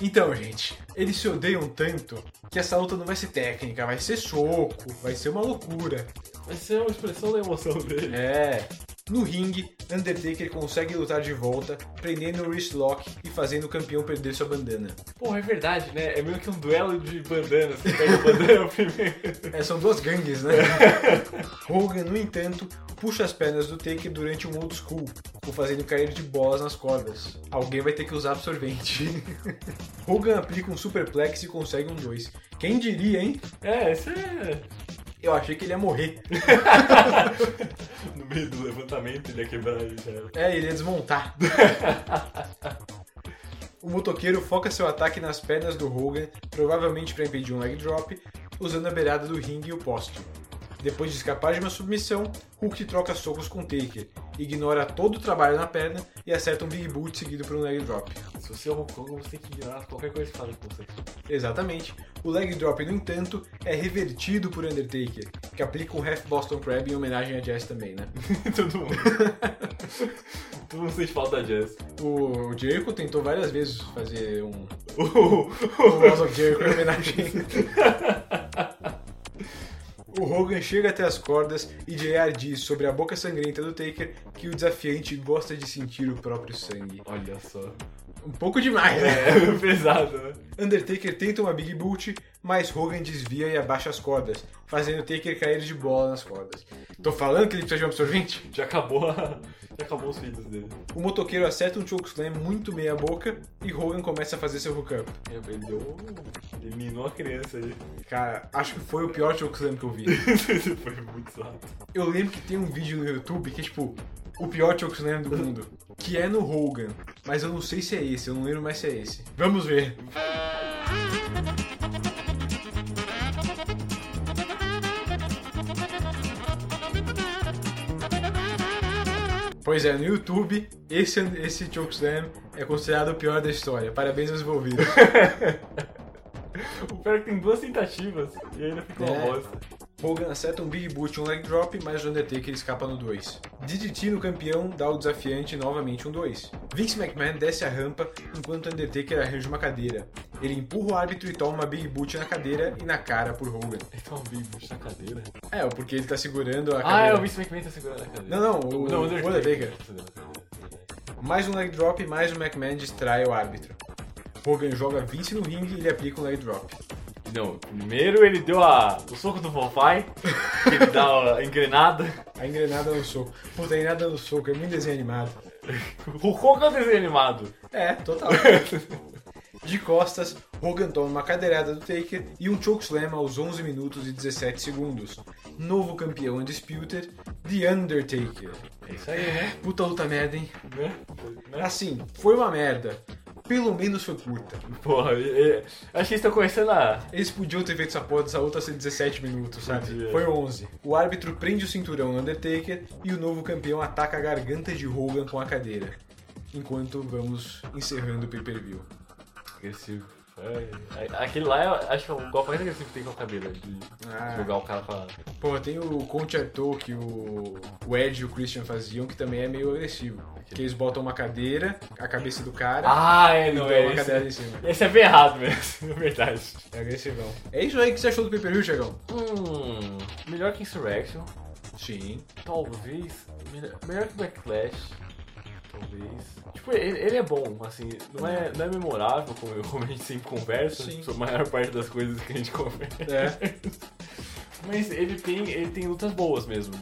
[SPEAKER 1] então, gente, eles se odeiam tanto que essa luta não vai ser técnica, vai ser soco, vai ser uma loucura.
[SPEAKER 2] Vai ser uma expressão da emoção dele.
[SPEAKER 1] É. No ringue, Undertaker consegue lutar de volta, prendendo o wrist lock e fazendo o campeão perder sua bandana.
[SPEAKER 2] Porra, é verdade, né? É meio que um duelo de bandanas. Você pega a bandana primeiro.
[SPEAKER 1] É, são duas gangues, né? Hogan, no entanto, puxa as pernas do Taker durante um old school, o fazendo cair de bolas nas cordas. Alguém vai ter que usar absorvente. Hogan aplica um superplex e consegue um 2. Quem diria, hein?
[SPEAKER 2] É, isso é.
[SPEAKER 1] Eu achei que ele ia morrer.
[SPEAKER 2] No meio do levantamento ele ia quebrar e já era.
[SPEAKER 1] É, ele ia desmontar. O motoqueiro foca seu ataque nas pernas do Hogan, provavelmente para impedir um leg drop, usando a beirada do ringue e o poste. Depois de escapar de uma submissão, Hulk troca socos com Taker, ignora todo o trabalho na perna e acerta um Big Boot seguido por um leg drop.
[SPEAKER 2] Se você é Hulk Hogan, você tem que ignorar qualquer coisa que fala com você.
[SPEAKER 1] Exatamente. O leg drop, no entanto, é revertido por Undertaker, que aplica um Half Boston Crab em homenagem a Jazz também, né?
[SPEAKER 2] Todo mundo. Todo mundo sente falta da Jazz.
[SPEAKER 1] O Jericho tentou várias vezes fazer um. o House of Jericho em homenagem. O Hogan chega até as cordas e JR diz sobre a boca sangrenta do Taker que o desafiante gosta de sentir o próprio sangue.
[SPEAKER 2] Olha só.
[SPEAKER 1] Um pouco demais, né?
[SPEAKER 2] É, pesado, né?
[SPEAKER 1] Undertaker tenta uma Big Boot, mas Hogan desvia e abaixa as cordas, fazendo o Taker cair de bola nas cordas. Tô falando que ele precisa de um absorvente?
[SPEAKER 2] Já acabou, a... Já acabou os filhos dele.
[SPEAKER 1] O motoqueiro acerta um chokeslam muito meia boca e Hogan começa a fazer seu hookup.
[SPEAKER 2] Ele deu. Ele minou a criança ali.
[SPEAKER 1] Cara, acho que foi o pior chokeslam que eu vi.
[SPEAKER 2] Foi muito suave.
[SPEAKER 1] Eu lembro que tem um vídeo no YouTube que é tipo o pior chokeslam do mundo, que é no Hogan, mas eu não sei se é esse, eu não lembro mais se é esse. Vamos ver. Pois é, no YouTube, esse, esse chokeslam é considerado o pior da história. Parabéns aos envolvidos.
[SPEAKER 2] O pior é que tem duas tentativas e ainda fica uma
[SPEAKER 1] É.
[SPEAKER 2] bosta.
[SPEAKER 1] Hogan acerta um Big Boot e um Leg Drop, mas o Undertaker escapa no 2. DDT no campeão dá o desafiante novamente um 2. Vince McMahon desce a rampa enquanto Undertaker arranja uma cadeira. Ele empurra o árbitro e toma uma Big Boot na cadeira e na cara por Hogan.
[SPEAKER 2] Ele toma um Big Boot na cadeira?
[SPEAKER 1] É, porque ele tá segurando a
[SPEAKER 2] Ah,
[SPEAKER 1] cadeira.
[SPEAKER 2] é o Vince McMahon tá segurando a cadeira.
[SPEAKER 1] Não, não, o,
[SPEAKER 2] Não,
[SPEAKER 1] o
[SPEAKER 2] o
[SPEAKER 1] Undertaker.
[SPEAKER 2] Undertaker.
[SPEAKER 1] Mais um leg drop, mais um McMahon distrai o árbitro. Hogan joga Vince no ringue e ele aplica um leg drop.
[SPEAKER 2] Não, primeiro ele deu a, o soco do Fofai, que ele dá a engrenada.
[SPEAKER 1] A engrenada no soco. Puta, a engrenada no soco, é muito desenho animado.
[SPEAKER 2] O Hogan é um desenho animado.
[SPEAKER 1] É, total. De costas, Hogan toma uma cadeirada do Taker e um chokeslam aos 11 minutos e 17 segundos. Novo campeão Undisputed, The Undertaker.
[SPEAKER 2] É isso aí, né?
[SPEAKER 1] Puta luta merda, hein?
[SPEAKER 2] Né?
[SPEAKER 1] Assim, foi uma merda. Pelo menos foi curta.
[SPEAKER 2] Porra, acho que eles estão começando a.
[SPEAKER 1] Eles podiam ter feito essa porra dessa luta ser 17 minutos, sabe?
[SPEAKER 2] Podia.
[SPEAKER 1] Foi 11. O árbitro prende o cinturão no Undertaker e o novo campeão ataca a garganta de Hogan com a cadeira. Enquanto vamos encerrando o pay-per-view.
[SPEAKER 2] Agressivo. É, aquele lá, eu acho que é o golpe mais agressivo que tem com a cadeira. De
[SPEAKER 1] Ah.
[SPEAKER 2] jogar o cara pra.
[SPEAKER 1] Pô, tem o concerto que o, o Ed e o Christian faziam, que também é meio agressivo. Que eles botam uma cadeira, a cabeça do cara,
[SPEAKER 2] Ah, é, não é.
[SPEAKER 1] uma
[SPEAKER 2] Esse,
[SPEAKER 1] cadeira em cima.
[SPEAKER 2] esse é bem errado mesmo, é verdade.
[SPEAKER 1] É agressivão. É isso aí que você achou do pay-per-view, Chegão?
[SPEAKER 2] Hum. Melhor que Insurrection.
[SPEAKER 1] Sim.
[SPEAKER 2] Talvez. Melhor, melhor que Backlash. Talvez. Tipo, ele, ele é bom, assim, não é, não é memorável, como, eu- como a gente sempre conversa,
[SPEAKER 1] Sim.
[SPEAKER 2] sobre a maior parte das coisas que a gente conversa.
[SPEAKER 1] É.
[SPEAKER 2] Mas ele tem, ele tem lutas boas mesmo.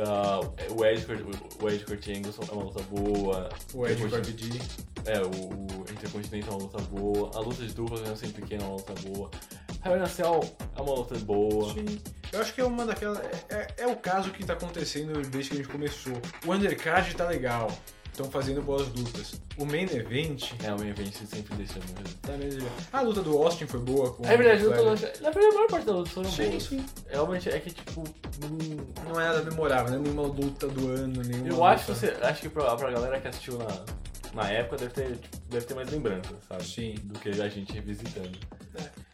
[SPEAKER 2] Ah, o Ed, Curt- o Ed Kurt Angle é uma luta boa.
[SPEAKER 1] O Ed com a
[SPEAKER 2] Intercontin-
[SPEAKER 1] BD.
[SPEAKER 2] É, o, o Intercontinental é uma luta boa. A luta de duplas é sempre pequena, é uma luta boa. Hell in a Cell é uma luta boa.
[SPEAKER 1] Sim. Eu acho que é uma daquelas. É, é- é o caso que tá acontecendo desde que a gente começou. O undercard tá legal. Estão fazendo boas lutas. O main event.
[SPEAKER 2] É, o main event sempre deixa mesmo.
[SPEAKER 1] Tá mesmo. A luta do Austin foi boa. Com
[SPEAKER 2] É verdade, a luta, na verdade, a maior parte das lutas foram
[SPEAKER 1] Sim,
[SPEAKER 2] boas.
[SPEAKER 1] sim.
[SPEAKER 2] Realmente é que, tipo, não,
[SPEAKER 1] Não é nada memorável, não é nenhuma luta do ano, nenhuma.
[SPEAKER 2] Eu
[SPEAKER 1] luta.
[SPEAKER 2] acho que você, acho que pra, pra galera que assistiu na, na época deve ter, tipo, deve ter mais lembranças, sabe?
[SPEAKER 1] Sim.
[SPEAKER 2] Do que a gente revisitando.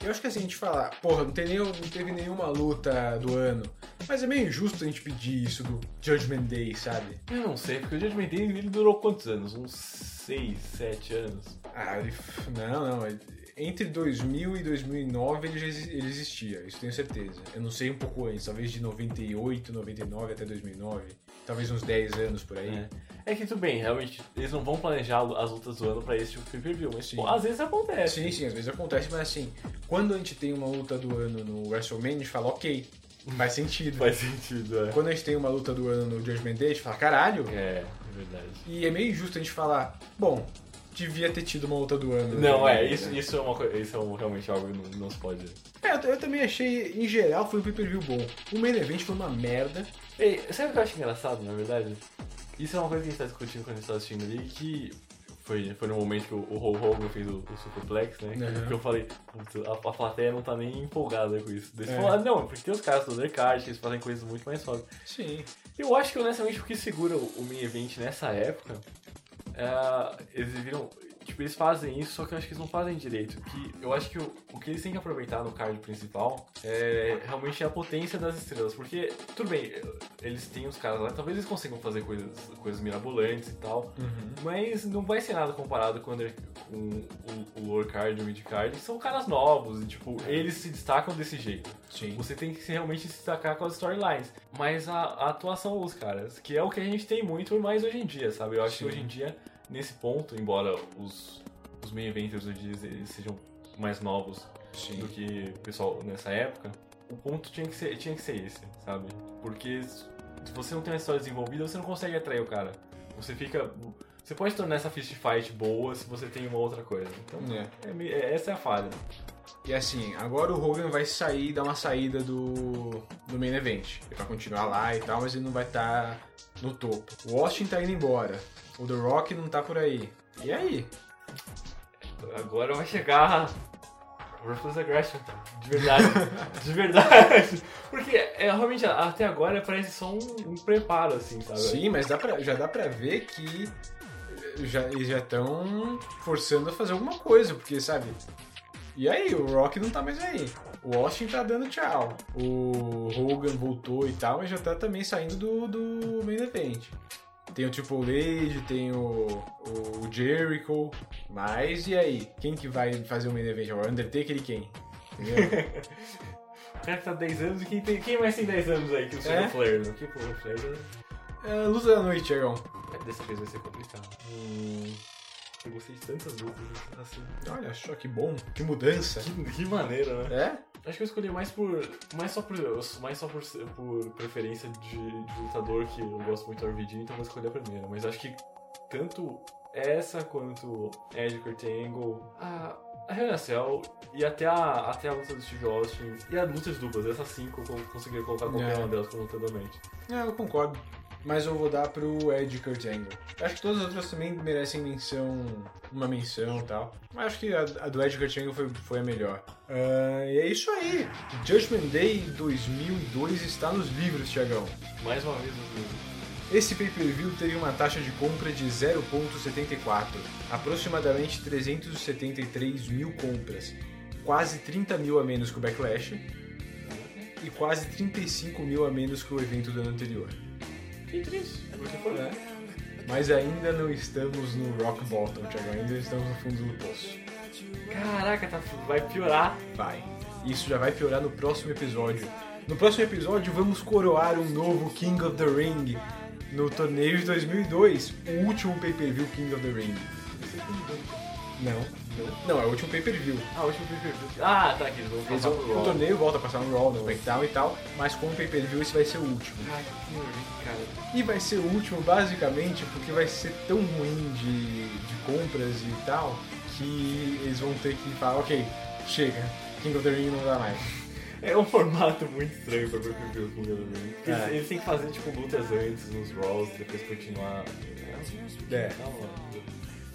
[SPEAKER 1] Eu acho que assim, a gente fala, porra, não, tem nenhum, não teve nenhuma luta do ano. Mas é meio injusto a gente pedir isso do Judgment Day, sabe?
[SPEAKER 2] Eu não sei, porque o Judgment Day ele durou quantos anos? Uns 6, 7 anos?
[SPEAKER 1] Ah, ele. Não, não. Entre 2000 e 2009 ele já ele existia, isso tenho certeza. Eu não sei um pouco antes, talvez de 98, 99 até 2009. Talvez uns 10 anos por aí.
[SPEAKER 2] É. É que tudo bem, realmente, eles não vão planejar as lutas do ano pra esse tipo de pay-per-view, mas pô, às vezes acontece.
[SPEAKER 1] Sim, sim, às vezes acontece, mas assim, quando a gente tem uma luta do ano no WrestleMania, a gente fala, ok, faz sentido.
[SPEAKER 2] Faz sentido, é.
[SPEAKER 1] Quando a gente tem uma luta do ano no Judgment Day, a gente fala, caralho.
[SPEAKER 2] É, é verdade.
[SPEAKER 1] E é meio injusto a gente falar, bom, devia ter tido uma luta do ano.
[SPEAKER 2] Não, é,
[SPEAKER 1] Né?
[SPEAKER 2] isso, isso é, uma, co- isso é um- realmente algo que não, não se pode.
[SPEAKER 1] É, eu, eu também achei, em geral, foi um pay-per-view bom. O main event foi uma merda.
[SPEAKER 2] Ei, sabe o que eu acho engraçado, na verdade? Isso é uma coisa que a gente tá discutindo quando a gente tá assistindo ali, que foi, foi no momento que o, o Hulk Hogan fez o, o Superplex, né? Que-
[SPEAKER 1] Uhum.
[SPEAKER 2] Que eu falei, "Putz, a, a plateia não tá nem empolgada com isso. Daí eles
[SPEAKER 1] É.
[SPEAKER 2] falaram, não, porque tem os caras do Undercard, que eles fazem coisas muito mais fodas.
[SPEAKER 1] Sim.
[SPEAKER 2] Eu acho que honestamente o que segura o, o main event nessa época é, eles viram. Tipo, eles fazem isso, só que eu acho que eles não fazem direito. Que eu acho que o, o que eles têm que aproveitar no card principal é realmente a potência das estrelas. Porque, tudo bem, eles têm os caras lá, talvez eles consigam fazer coisas, coisas mirabolantes e tal. Mas não vai ser nada comparado com, com o, o lower card e o mid card. São caras novos e, tipo, eles se destacam desse jeito.
[SPEAKER 1] Sim.
[SPEAKER 2] Você tem que realmente se destacar com as storylines. Mas a, a atuação dos caras, que é o que a gente tem muito mais hoje em dia, sabe? Eu acho que
[SPEAKER 1] Sim.
[SPEAKER 2] hoje em dia, nesse ponto, embora os, os main eventers hoje eles, sejam mais novos do que o pessoal nessa época, o ponto tinha que ser, tinha que ser esse, sabe? Porque se você não tem uma história desenvolvida, você não consegue atrair o cara. Você fica. Você pode tornar essa fist fight boa se você tem uma outra coisa. Então,
[SPEAKER 1] É.
[SPEAKER 2] é é- essa é a falha.
[SPEAKER 1] E assim, agora o Hogan vai sair, dar uma saída do, do main event. Ele vai continuar lá e tal, mas ele não vai estar no topo. O Austin tá indo embora. O The Rock não tá por aí. E aí?
[SPEAKER 2] Agora vai chegar Ruthless Aggression, de verdade. de verdade. Porque é, realmente até agora parece só um, um preparo, assim, sabe?
[SPEAKER 1] Sim, mas dá pra, já dá pra ver que já, eles já estão forçando a fazer alguma coisa, porque, sabe? E aí, o Rock não tá mais aí. O Austin tá dando tchau. O Hogan voltou e tal, mas já tá também saindo do, do main event. Tem o Triple H, tem o, o Jericho, mas e aí? Quem que vai fazer o main event? O Undertaker e quem? Entendeu?
[SPEAKER 2] O cara tá 10 anos e quem, tem, quem mais tem 10 anos aí que o Super
[SPEAKER 1] É?
[SPEAKER 2] Flair? né? Que o Flair
[SPEAKER 1] É, luta da noite, Tiagão.
[SPEAKER 2] dessa vez vai ser complicado. Hum, eu gostei de tantas lutas assim.
[SPEAKER 1] Olha só que bom, que mudança.
[SPEAKER 2] Que, que maneira, né?
[SPEAKER 1] É?
[SPEAKER 2] Acho que eu escolhi mais por. Mais só por. Mais só por, por preferência de, de lutador que eu gosto muito do RVD, então eu vou escolher a primeira. Mas acho que tanto essa quanto Edge Kurt Angle, a, a Hell in a Cell e até a, até a luta do Steve Austin e a luta de duplas, essas cinco eu con- conseguiria colocar qualquer
[SPEAKER 1] É.
[SPEAKER 2] uma delas como luta da mente.
[SPEAKER 1] É, eu concordo. Mas eu vou dar pro Ed Kurt Angle. Acho que todas as outras também merecem menção, uma menção e tal. Mas acho que a, a do Ed Kurt Angle foi, foi a melhor. Ah, e é isso aí. Judgment Day 2002 está nos livros, Tiagão.
[SPEAKER 2] Mais uma vez nos livros.
[SPEAKER 1] Esse pay-per-view teve uma taxa de compra de 0.74, aproximadamente 373 mil compras, quase 30 mil a menos que o Backlash e quase 35 mil a menos que o evento do ano anterior.
[SPEAKER 2] Que triste, porque foi.
[SPEAKER 1] É. Mas ainda não estamos no rock bottom, Thiago, ainda estamos no fundo do poço.
[SPEAKER 2] Caraca, tá, vai piorar.
[SPEAKER 1] Vai. Isso já vai piorar no próximo episódio. No próximo episódio vamos coroar um novo King of the Ring no torneio de 2002, o último pay-per-view King of the Ring. Não. Não, é o último pay-per-view.
[SPEAKER 2] Ah, o último pay-per-view. Ah, tá aqui, eles vão
[SPEAKER 1] Eles o torneio volta a passar no Raw, no SmackDown e tal, mas como pay-per-view esse vai ser o último.
[SPEAKER 2] Ai, que cara.
[SPEAKER 1] E vai ser o último basicamente porque vai ser tão ruim de, de compras e tal que eles vão ter que falar, ok, chega, King of the Ring não dá mais.
[SPEAKER 2] É um formato muito estranho pra pay-per-view King of the Ring. Porque
[SPEAKER 1] É.
[SPEAKER 2] Eles, eles têm que fazer, tipo, lutas antes nos Raws, depois continuar.
[SPEAKER 1] É.
[SPEAKER 2] Não, mano.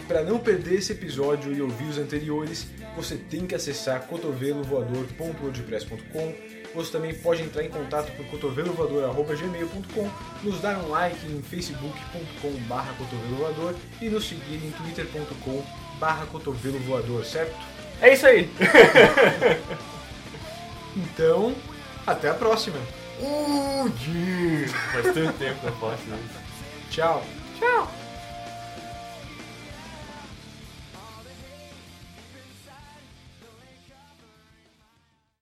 [SPEAKER 1] Para não perder esse episódio e ouvir os anteriores, você tem que acessar cotovelovoador.wordpress.com. Você também pode entrar em contato por cotovelovoador.gmail.com, nos dar um like em facebook.com.br cotovelovoador e nos seguir em twitter.com.br cotovelovoador, certo?
[SPEAKER 2] É isso aí!
[SPEAKER 1] Então, até a próxima!
[SPEAKER 2] Faz tanto tempo que eu faço isso.
[SPEAKER 1] Tchau!
[SPEAKER 2] Tchau!